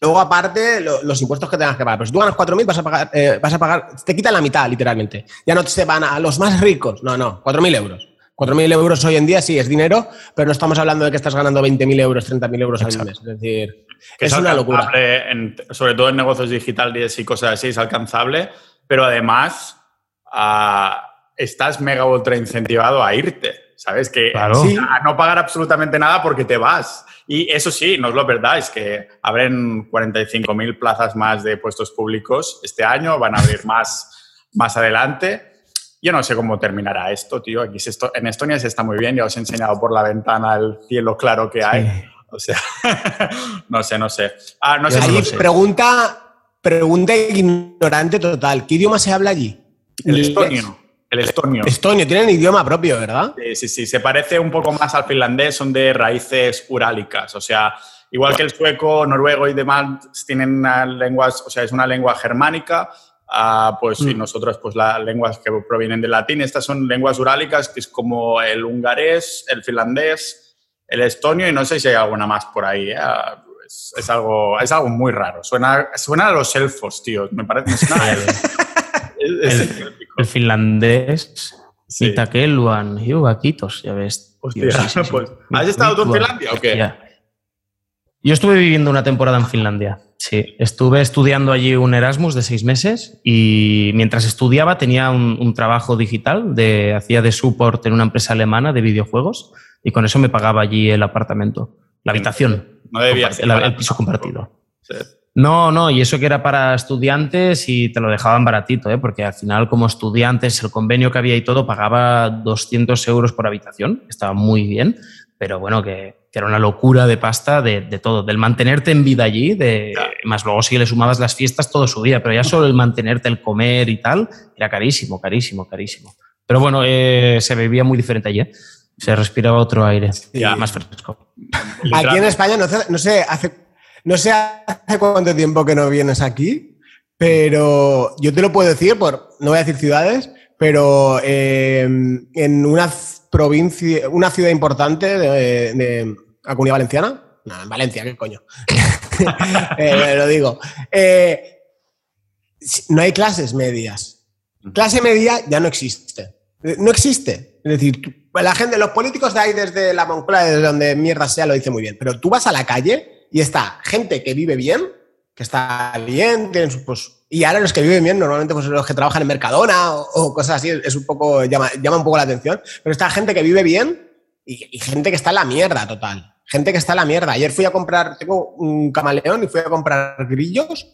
Luego, aparte, los impuestos que tengas que pagar. Pero si tú ganas 4.000, vas a pagar, eh, vas a pagar, te quitan la mitad, literalmente. Ya no se van a los más ricos. No, no, 4.000 euros. 4.000 euros hoy en día sí es dinero, pero no estamos hablando de que estás ganando 20.000 euros, 30.000 euros al mes. Es decir, es, una locura. sobre todo en negocios digitales y cosas así, es alcanzable, pero además estás mega ultra incentivado a irte. ¿Sabes? Que a no pagar absolutamente nada porque te vas. Y eso sí, no es lo verdad, es que abren 45.000 plazas más de puestos públicos este año, van a abrir más más adelante. Yo no sé cómo terminará esto, tío. Aquí en Estonia se está muy bien, ya os he enseñado por la ventana el cielo claro que hay. O sea, [laughs] no sé, no sé. Ah, no sé, Pregunta, pregunta ignorante total. ¿Qué idioma se habla allí? El estonio. El estonio. Estonio, tienen idioma propio, ¿verdad? Sí, sí, sí. Se parece un poco más al finlandés, son de raíces urálicas. O sea, igual que el sueco, noruego y demás tienen lenguas, o sea, es una lengua germánica. Ah, pues sí, mm. nosotros, pues las lenguas que provienen del latín, estas son lenguas urálicas, que es como el hungarés, el finlandés, el estonio y no sé si hay alguna más por ahí. ¿eh? Ah, es, algo, es algo muy raro. Suena, suena a los elfos, tío. Me parece. [laughs] el, finlandés, sí. Itakeluan, Hiugakitos, ya ves. Hostia, [laughs] pues, ¿Has estado tú en Finlandia o qué? Yo estuve viviendo una temporada en Finlandia. Sí, estuve estudiando allí un Erasmus de seis meses y mientras estudiaba tenía un, trabajo digital, de, hacía de support en una empresa alemana de videojuegos y con eso me pagaba allí el apartamento, la habitación, no debía el, el, piso compartido. Sí. No, no, y eso que era para estudiantes y te lo dejaban baratito, ¿eh? porque al final como estudiantes el convenio que había y todo pagaba 200 euros por habitación, estaba muy bien, pero bueno, que, era una locura de pasta de, todo, del mantenerte en vida allí, de, más luego si le sumabas las fiestas todo su día, pero ya solo el mantenerte, el comer y tal, era carísimo, carísimo, carísimo. Pero bueno, eh, se vivía muy diferente allí, ¿eh? se respiraba otro aire, ya más fresco. Aquí en España, no sé, hace, no sé hace cuánto tiempo que no vienes aquí, pero yo te lo puedo decir, por, no voy a decir ciudades, pero eh, en una provincia, una ciudad importante de, de la Comunidad Valenciana. No, en Valencia, ¿qué coño? [laughs] eh, lo digo. Eh, no hay clases medias. Clase media ya no existe. No existe. Es decir, la gente, los políticos de ahí desde la Moncloa, desde donde mierda sea, lo dice muy bien. Pero tú vas a la calle y está gente que vive bien, que está bien, tienen sus, pues, y ahora los que viven bien, normalmente pues los que trabajan en Mercadona o, cosas así, es un poco, llama, llama, un poco la atención. Pero está gente que vive bien y, gente que está en la mierda total. Gente que está en la mierda. Ayer fui a comprar, tengo un camaleón y fui a comprar grillos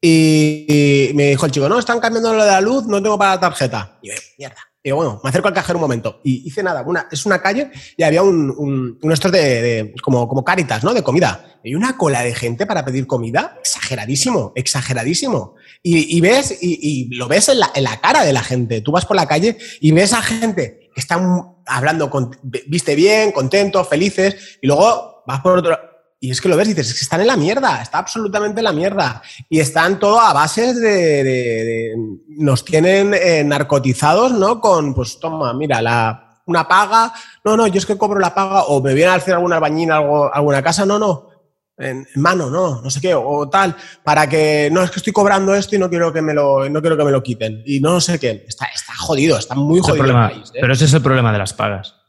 y, me dijo el chico, no, están cambiando lo de la luz, no tengo para la tarjeta. Y yo, mierda. Y bueno, me acerco al cajero un momento. Y hice nada, una, es una calle y había un, un, estos de, como, como caritas, ¿no? De comida. Y una cola de gente para pedir comida. Exageradísimo, exageradísimo. Y, ves, y, lo ves en la, en la, cara de la gente. Tú vas por la calle y ves a gente que están hablando, con, viste bien, contentos, felices, y luego vas por otro y es que lo ves y dices, es que están en la mierda, está absolutamente en la mierda. Y están todo a bases de. nos tienen eh, narcotizados, ¿no? Con, pues toma, mira, la, una paga. No, no, yo es que cobro la paga o me viene a hacer alguna albañil, algo, alguna casa. No, no, en, mano, no, no sé qué, o, tal, para que no es que estoy cobrando esto y no quiero que me lo, no quiero que me lo quiten. Y no, sé qué. Está, está jodido, está muy jodido. el país, ¿eh? Pero ese es el problema de las pagas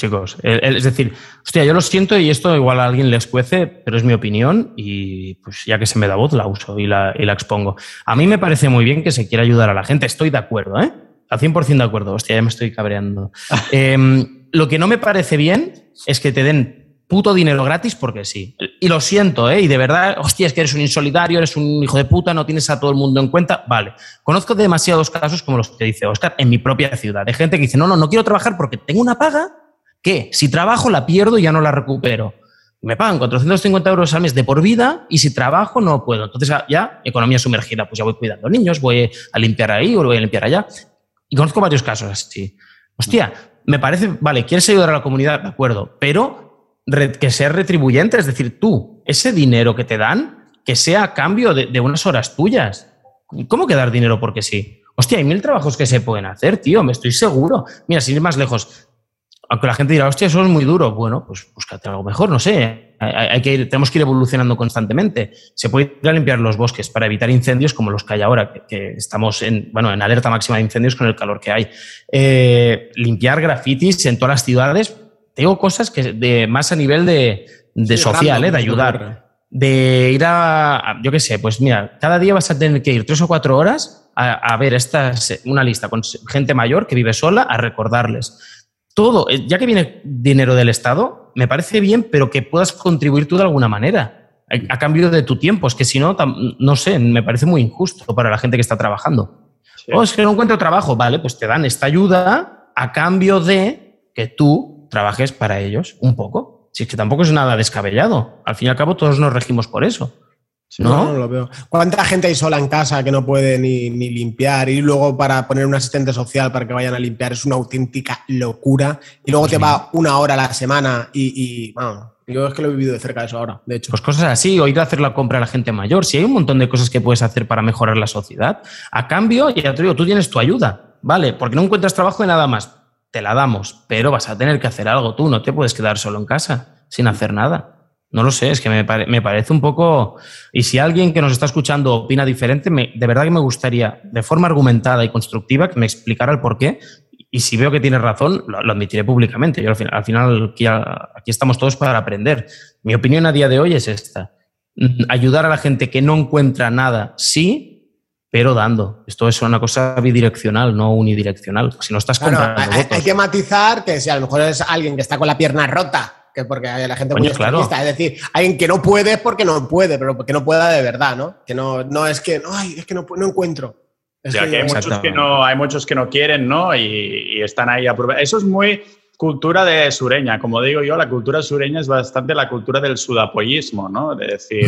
chicos. Es decir, hostia, yo lo siento y esto igual a alguien le escuece, pero es mi opinión y pues ya que se me da voz la uso y la, y la expongo. A mí me parece muy bien que se quiera ayudar a la gente, estoy de acuerdo, ¿eh? Al 100% de acuerdo, hostia, ya me estoy cabreando. [laughs] Em, lo que no me parece bien es que te den puto dinero gratis porque sí. Y lo siento, ¿eh? Y de verdad, hostia, es que eres un insolidario, eres un hijo de puta, no tienes a todo el mundo en cuenta. Vale. Conozco demasiados casos como los que dice Oscar en mi propia ciudad, de gente que dice, no, no, no quiero trabajar porque tengo una paga que si trabajo la pierdo y ya no la recupero. Me pagan 450 euros al mes de por vida y si trabajo no puedo. Entonces ya, economía sumergida, pues ya voy cuidando niños, voy a limpiar ahí o voy a limpiar allá. Y conozco varios casos así. Hostia, me parece, vale, quieres ayudar a la comunidad, de acuerdo, pero que sea retribuyente, es decir, tú, ese dinero que te dan, que sea a cambio de, de unas horas tuyas. ¿Cómo que dar dinero porque sí? Hostia, hay mil trabajos que se pueden hacer, tío, me estoy seguro. Mira, sin ir más lejos, aunque la gente dirá, hostia, eso es muy duro. Bueno, pues búscate algo mejor, no sé. Hay, que tenemos que ir evolucionando constantemente. Se puede ir a limpiar los bosques para evitar incendios como los que hay ahora, que, estamos en, bueno, en alerta máxima de incendios con el calor que hay. Eh, limpiar grafitis en todas las ciudades. Tengo cosas que de, más a nivel de, de social, eh, de ayudar. De ir a, yo qué sé, pues mira, cada día vas a tener que ir tres o cuatro horas a, a ver esta, una lista con gente mayor que vive sola a recordarles todo, eh, ya que viene dinero del Estado, me parece bien, pero que puedas contribuir tú de alguna manera, a, cambio de tu tiempo. Es que si no, no sé, me parece muy injusto para la gente que está trabajando. Oh, es que no encuentro trabajo, vale, pues te dan esta ayuda a cambio de que tú trabajes para ellos un poco. Si es que tampoco es nada descabellado. Al fin y al cabo, todos nos regimos por eso. ¿No? no, lo veo. ¿Cuánta gente hay sola en casa que no puede ni, limpiar? Y luego para poner un asistente social para que vayan a limpiar es una auténtica locura. Y luego te va una hora a la semana y, bueno, yo es que lo he vivido de cerca de eso ahora, de hecho. Pues cosas así, o ir a hacer la compra a la gente mayor. Si hay un montón de cosas que puedes hacer para mejorar la sociedad, a cambio, ya te digo, tú tienes tu ayuda, ¿vale? Porque no encuentras trabajo de nada más. Te la damos, pero vas a tener que hacer algo tú, no te puedes quedar solo en casa sin hacer nada. No lo sé, es que me, me, parece un poco... Y si alguien que nos está escuchando opina diferente, de verdad que me gustaría, de forma argumentada y constructiva, que me explicara el por qué. Y si veo que tiene razón, lo, admitiré públicamente. Yo al final, al final aquí, aquí, estamos todos para aprender. Mi opinión a día de hoy es esta. Ayudar a la gente que no encuentra nada, sí, pero dando. Esto es una cosa bidireccional, no unidireccional. Si no estás hay, hay, que matizar que si a lo mejor es alguien que está con la pierna rota que porque hay la gente Coño, muy claro. extremista. Es decir, alguien que no puede es porque no puede, pero porque no pueda de verdad, ¿no? Que no, no es que, ay, es que no, no encuentro. Es Ya que que hay muchos que no, hay muchos que no quieren, ¿no? Y, y están ahí a prueba. Eso es muy cultura de sureña. Como digo yo, la cultura sureña es bastante la cultura del sudapollismo, ¿no? De decir,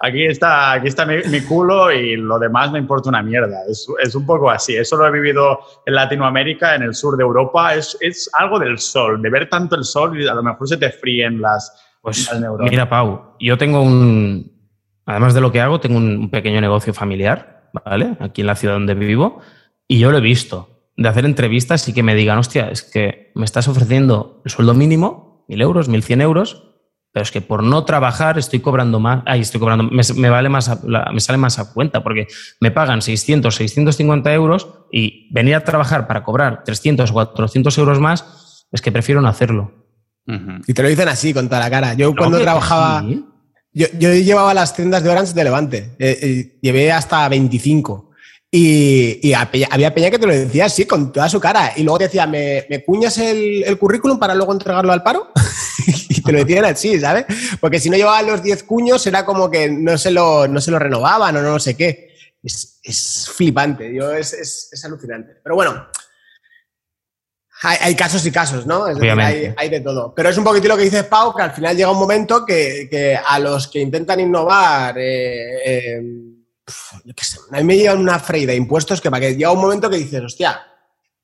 aquí está, aquí está mi, mi culo y lo demás me importa una mierda. Es, es un poco así. Eso lo he vivido en Latinoamérica, en el sur de Europa. Es, es algo del sol, de ver tanto el sol y a lo mejor se te fríen las, Pues las neuronas. mira, Pau, yo tengo un, además de lo que hago, tengo un, un pequeño negocio familiar, ¿vale? Aquí en la ciudad donde vivo, y yo lo he visto, de hacer entrevistas y que me digan, hostia, es que me estás ofreciendo el sueldo mínimo, mil euros, mil cien euros, pero es que por no trabajar estoy cobrando más, ay, estoy cobrando, me, me vale más, a- la- me sale más a cuenta, porque me pagan 600, 650 euros y venir a trabajar para cobrar 300 o 400 euros más, es que prefiero no hacerlo. Y te lo dicen así, con toda la cara. Yo cuando trabajaba, sí. yo, yo llevaba las tiendas de Orange de Levante. Eh, eh, llevé hasta 25. Y, y a peña- había peña que te lo decía así, con toda su cara. Y luego te decía, ¿me, me cuñas el, el currículum para luego entregarlo al paro? [laughs] y te lo decían así, ¿sabes? Porque si no llevaba los 10 cuños, era como que no se lo, no se lo renovaban o no sé qué. Es, es flipante, yo, es, es, es alucinante. Pero bueno, hay, hay casos y casos, ¿no? Es decir, hay, de todo. Pero es un poquito lo que dices, Pau, que al final llega un momento que, que a los que intentan innovar, eh, eh, pf, yo qué sé, a mí me llevan una freida de impuestos que para que llega un momento que dices, hostia,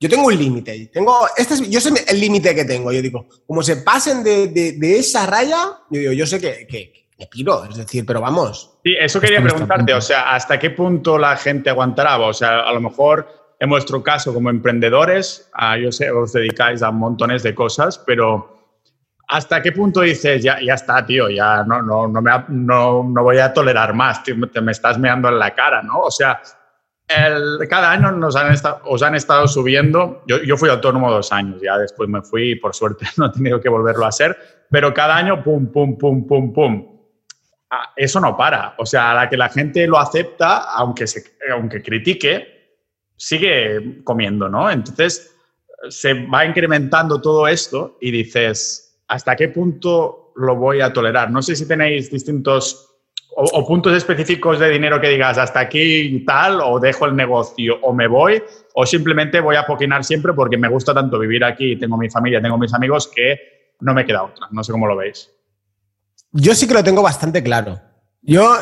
yo tengo un límite. Tengo, este es, yo sé el límite que tengo. Yo digo, como se pasen de, de- de esa raya, yo digo, yo sé que, que, que me piro. Es decir, pero vamos. Sí, eso quería preguntarte, o sea, ¿hasta qué punto la gente aguantará? O sea, a lo mejor en vuestro caso como emprendedores, ah, yo sé, os dedicáis a montones de cosas, pero ¿hasta qué punto dices, ya, ya está, tío, ya no, no, no, me, no, no voy a tolerar más, tío, te me estás meando en la cara, ¿no? O sea, el- cada año nos han esta- os han estado subiendo, yo, yo fui autónomo dos años, ya después me fui y por suerte [laughs] no he tenido que volverlo a hacer, pero cada año, pum, pum, pum, pum, pum ah, eso no para. O sea, a la que la gente lo acepta, aunque, se, aunque critique, sigue comiendo, ¿no? Entonces, se va incrementando todo esto y dices, ¿hasta qué punto lo voy a tolerar? No sé si tenéis distintos o, puntos específicos de dinero que digas, hasta aquí tal, o dejo el negocio o me voy, o simplemente voy a poquinar siempre porque me gusta tanto vivir aquí, tengo mi familia, tengo mis amigos, que no me queda otra. No sé cómo lo veis. Yo sí que lo tengo bastante claro. Yo,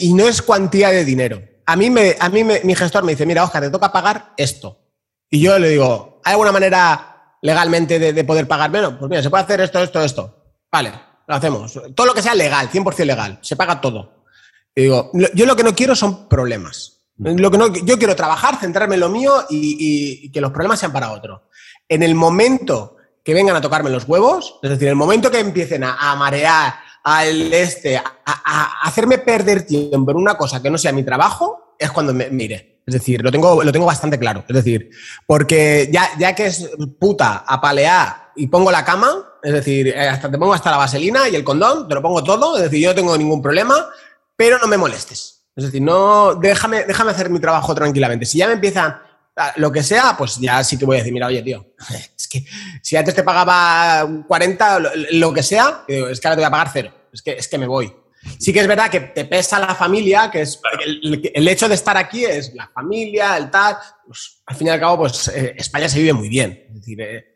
y no es cuantía de dinero. A mí, me, a mí me- mi gestor me dice, mira, Oscar, te toca pagar esto. Y yo le digo, ¿hay alguna manera legalmente de, de poder pagar menos? Pues mira, se puede hacer esto, esto, esto. Vale, lo hacemos. Todo lo que sea legal, 100% legal, se paga todo. Y digo, yo lo que no quiero son problemas. Lo que no, yo quiero trabajar, centrarme en lo mío y, que los problemas sean para otro. En el momento que vengan a tocarme los huevos, es decir, en el momento que empiecen a, marear, al este, a- a hacerme perder tiempo en una cosa que no sea mi trabajo, es cuando me, me iré. Es decir, lo tengo, lo tengo bastante claro. Es decir, porque ya, ya que es puta, apalear y pongo la cama, es decir, eh, hasta te pongo hasta la vaselina y el condón, te lo pongo todo, es decir, yo no tengo ningún problema, pero no me molestes. Es decir, no, déjame, déjame hacer mi trabajo tranquilamente. Si ya me empiezan a- lo que sea, pues ya sí que voy a decir, mira, oye, tío, [laughs] es que si antes te pagaba 40, lo, lo que sea, es que ahora te voy a pagar cero. Es que, es que me voy. Sí que es verdad que te pesa la familia, que es el, el hecho de estar aquí es la familia, el tal. Pues, al fin y al cabo, pues eh, España se vive muy bien. Es decir, eh,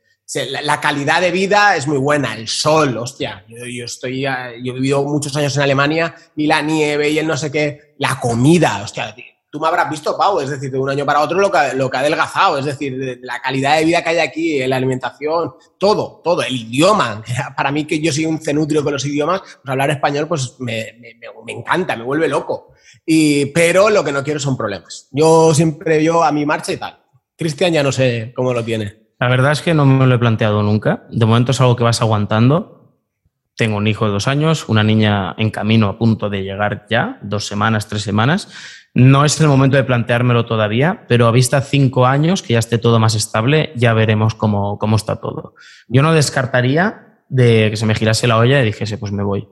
la calidad de vida es muy buena, el sol, hostia. Yo, yo estoy, eh, yo he vivido muchos años en Alemania y la nieve y el no sé qué, la comida, hostia. Tú me habrás visto, Pau, es decir, de un año para otro lo que, ha adelgazado, es decir, de- de la calidad de vida que hay aquí, la alimentación, todo, todo, el idioma. [laughs] Para mí, que yo soy un cenutrio con los idiomas, pues hablar español pues me- me encanta, me vuelve loco. Y, pero lo que no quiero son problemas. Yo siempre yo a mi marcha y tal. Cristian ya no sé cómo lo tiene. La verdad es que no me lo he planteado nunca. De momento es algo que vas aguantando. Tengo un hijo de dos años, una niña en camino a punto de llegar ya, dos semanas, tres semanas. No es el momento de planteármelo todavía, pero a vista cinco años, que ya esté todo más estable, ya veremos cómo, cómo está todo. Yo no descartaría de que se me girase la olla y dijese, pues me voy.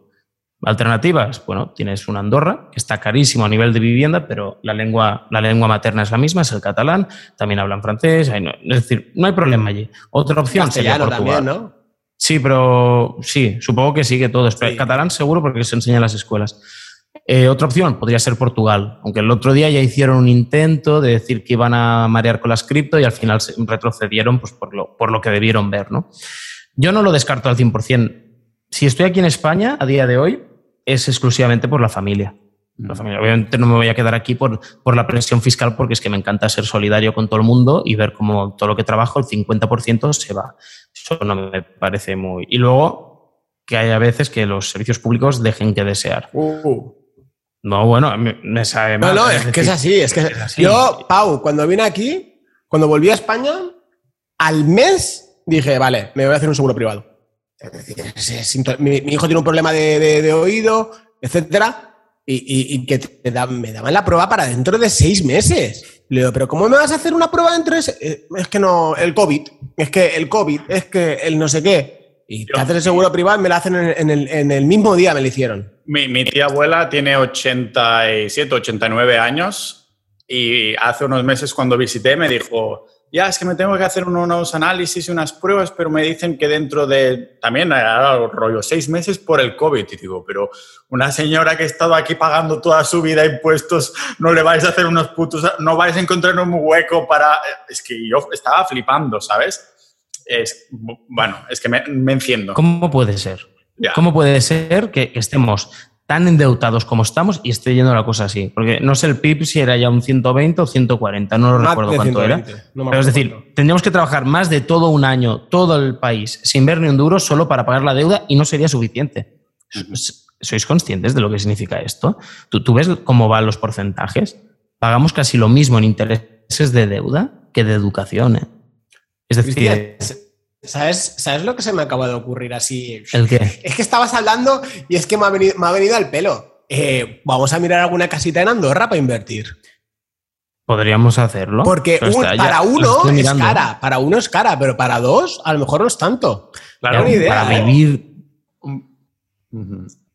Alternativas, bueno, tienes una Andorra, que está carísimo a nivel de vivienda, pero la lengua, la lengua materna es la misma, es el catalán, también hablan francés, no- es decir, no hay problema allí. Otra opción sería Portugal. también, ¿no? Sí, pero sí, supongo que sí, que todo. Sí. Catalán seguro porque se enseña en las escuelas. Eh, otra opción podría ser Portugal, aunque el otro día ya hicieron un intento de decir que iban a marear con las cripto y al final se retrocedieron pues, por, lo, por lo que debieron ver. ¿no? Yo no lo descarto al 100%. Si estoy aquí en España a día de hoy, es exclusivamente por la familia. La familia. Obviamente no me voy a quedar aquí por, por la presión fiscal porque es que me encanta ser solidario con todo el mundo y ver cómo todo lo que trabajo, el 50% se va. Eso no me parece muy... Y luego que hay a veces que los servicios públicos dejen que desear. Uh. No, bueno, me, sabe No, mal. no, es que es así. Es que así. yo, Pau, cuando vine aquí, cuando volví a España, al mes dije, vale, me voy a hacer un seguro privado. Es decir, mi, mi hijo tiene un problema de, de- de oído, etcétera, y, y- y que te da- me daban la prueba para dentro de seis meses. Le digo, pero ¿cómo me vas a hacer una prueba dentro de seis? Eh, Es que no, el COVID, es que el COVID, es que el no sé qué. Y te haces el seguro privado y me lo hacen en, en el, en el mismo día, me lo hicieron. Mi, mi tía abuela tiene 87, 89 años y hace unos meses cuando visité me dijo, ya es que me tengo que hacer unos análisis y unas pruebas, pero me dicen que dentro de también rollo seis meses por el COVID. Y digo, pero una señora que ha estado aquí pagando toda su vida impuestos, no le vais a hacer unos putos, no vais a encontrar un hueco para... Es que yo estaba flipando, ¿sabes? Es, bueno, es que me, me enciendo. ¿Cómo puede ser? Ya. ¿Cómo puede ser que estemos tan endeudados como estamos y esté yendo la cosa así? Porque no sé el PIB si era ya un 120 o 140, no lo Más recuerdo cuánto era. 120, no me Pero es decir, cuánto. tendríamos que trabajar más de todo un año, todo el país, sin ver ni un duro, solo para pagar la deuda y no sería suficiente. ¿Sois conscientes de lo que significa esto? ¿Tú, tú ves cómo van los porcentajes? Pagamos casi lo mismo en intereses de deuda que de educación. ¿eh? Es decir, Cristian, ¿sabes, ¿sabes lo que se me acaba de ocurrir así? ¿el qué? Es que estabas hablando y es que me ha venido, me ha venido al pelo. Eh, vamos a mirar alguna casita en Andorra para invertir. Podríamos hacerlo. Porque un- está, para uno es cara, para uno es cara, pero para dos a lo mejor no es tanto. Claro, idea, para ¿eh? vivir.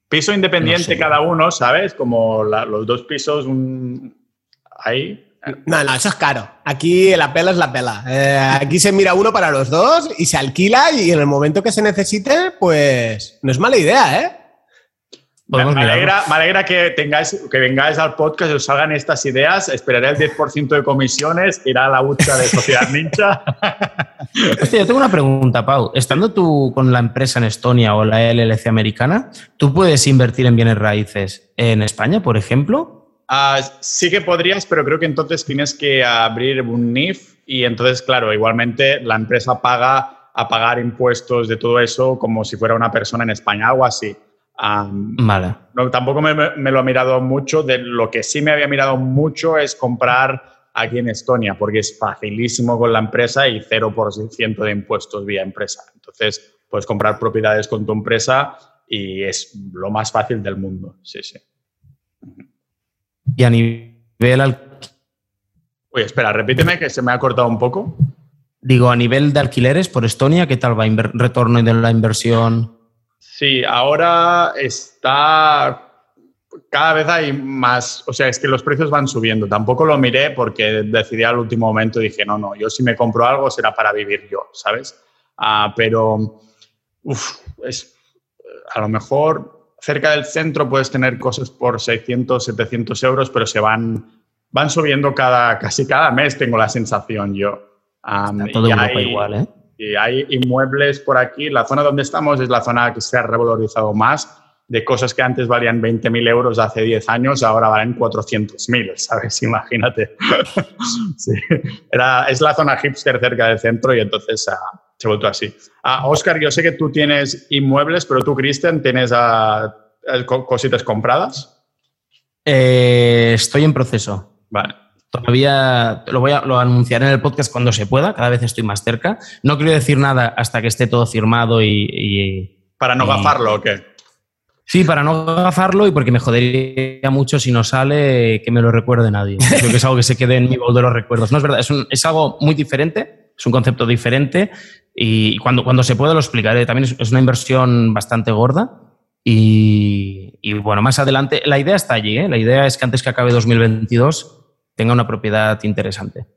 Piso independiente No sé. cada uno, ¿sabes? Como la- los dos pisos, un... ahí. No, no, eso es caro. Aquí la pela es la pela. Eh, aquí se mira uno para los dos y se alquila y en el momento que se necesite, pues no es mala idea, ¿eh? Me, Podemos me mirarlo. alegra, me alegra que, tengáis, que vengáis al podcast y os salgan estas ideas. Esperaré el 10% de comisiones, irá a la hucha de Sociedad Ninja. [laughs] Hostia, yo tengo una pregunta, Pau. Estando tú con la empresa en Estonia o la LLC americana, ¿tú puedes invertir en bienes raíces en España, por ejemplo? Ah, sí que podrías, pero creo que entonces tienes que abrir un NIF y entonces, claro, igualmente la empresa paga a pagar impuestos de todo eso como si fuera una persona en España, algo así. Vale. No, tampoco me, me lo he mirado mucho. De lo que sí me había mirado mucho es comprar aquí en Estonia, porque es facilísimo con la empresa y 0% de impuestos vía empresa. Entonces, puedes comprar propiedades con tu empresa y es lo más fácil del mundo. Sí, sí. Y a nivel, al- Oye, espera, repíteme que se me ha cortado un poco. digo, a nivel de alquileres por Estonia, ¿qué tal va el retorno de la inversión? Sí, ahora está. Cada vez hay más. O sea, es que los precios van subiendo. Tampoco lo miré porque decidí al último momento. Dije, no, no, yo si me compro algo será para vivir yo, ¿sabes? Ah, pero. Uf, es. A lo mejor cerca del centro puedes tener cosas por 600, 700 euros, pero se van. Van subiendo cada, casi cada mes, tengo la sensación yo. Ah, Está todo y Europa hay- igual, ¿eh? y hay inmuebles por aquí. La zona donde estamos es la zona que se ha revalorizado más de cosas que antes valían 20.000 euros hace 10 años, ahora valen 400.000, ¿sabes? [laughs] Imagínate. [laughs] Sí. Era, es la zona hipster cerca del centro y entonces ah, se vuelto así. Ah, Oscar, yo sé que tú tienes inmuebles, pero tú, Cristian, tienes ah, co- cositas compradas. Eh, estoy en proceso. Vale. Todavía lo voy a lo anunciaré en el podcast cuando se pueda, cada vez estoy más cerca. No quiero decir nada hasta que esté todo firmado y- y ¿Para no Y- gafarlo o qué? Sí, para no gafarlo y porque me jodería mucho si no sale que me lo recuerde nadie. [laughs] Creo que es algo que se quede en mi baúl de los recuerdos. No es verdad, es, un- es algo muy diferente, es un concepto diferente y cuando, cuando se pueda lo explicaré. También es, es una inversión bastante gorda y, y, bueno, más adelante, la idea está allí, ¿eh? la idea es que antes que acabe 2022 tenga una propiedad interesante,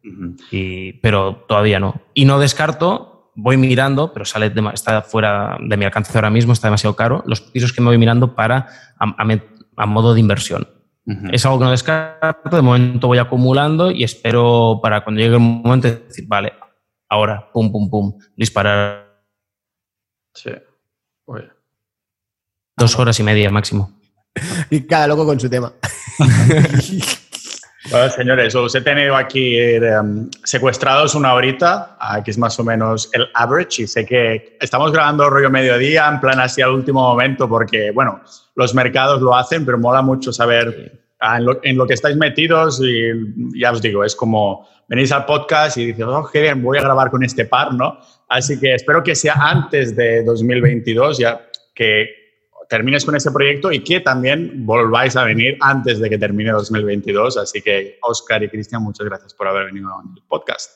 y, pero todavía no. Y no descarto voy mirando, pero sale está fuera de mi alcance ahora mismo, está demasiado caro, los pisos que me voy mirando para a, modo de inversión. Es algo que no descarto, de momento voy acumulando y espero para cuando llegue el momento de decir, vale, ahora, pum, pum, pum, disparar. Sí. Dos horas y media máximo. [laughs] Y cada loco con su tema. [laughs] Bueno, señores, os he tenido aquí em, secuestrados una horita, que es más o menos el average, y sé que estamos grabando rollo mediodía, en plan así al último momento, porque, bueno, los mercados lo hacen, pero mola mucho saber ah, en, lo, que estáis metidos y ya os digo, es como venís al podcast y dices, oh, qué bien, voy a grabar con este par, ¿no? Así que espero que sea antes de 2022, ya que termines con ese proyecto y que también volváis a venir antes de que termine 2022. Así que, Oscar y Cristian, muchas gracias por haber venido al podcast.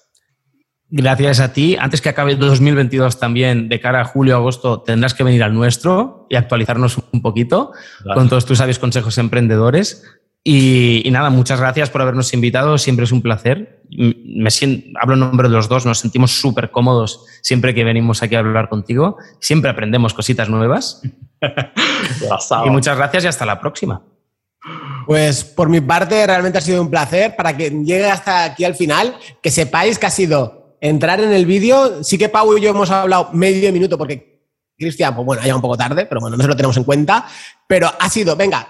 Gracias a ti. Antes que acabe 2022 también, de cara a julio, agosto, tendrás que venir al nuestro y actualizarnos un poquito con todos tus sabios consejos emprendedores. Y, nada, muchas gracias por habernos invitado. Siempre es un placer. Me siento, hablo en nombre de los dos, nos sentimos súper cómodos siempre que venimos aquí a hablar contigo. Siempre aprendemos cositas nuevas. [laughs] y muchas gracias y hasta la próxima. Pues por mi parte realmente ha sido un placer para que llegue hasta aquí al final, que sepáis que ha sido entrar en el vídeo. Sí que Pau y yo hemos hablado medio minuto porque Cristian, pues bueno, ha llegado un poco tarde, pero bueno, no se lo tenemos en cuenta. Pero ha sido, venga,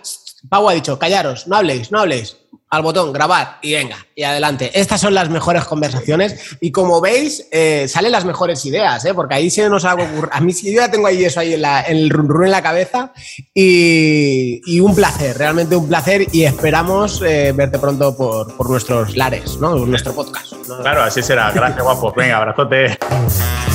Pau ha dicho, callaros, no habléis, no habléis al botón, grabar y venga, y adelante. Estas son las mejores conversaciones y como veis, eh, salen las mejores ideas, ¿eh? porque ahí se nos ha ocurrido. A mí sí, yo ya tengo ahí eso ahí en, el run, run en la cabeza y, un placer, realmente un placer y esperamos eh, verte pronto por, por, nuestros lares, ¿no? Por nuestro podcast. Claro, así será. Gracias, guapo. Venga, abrazote. [laughs]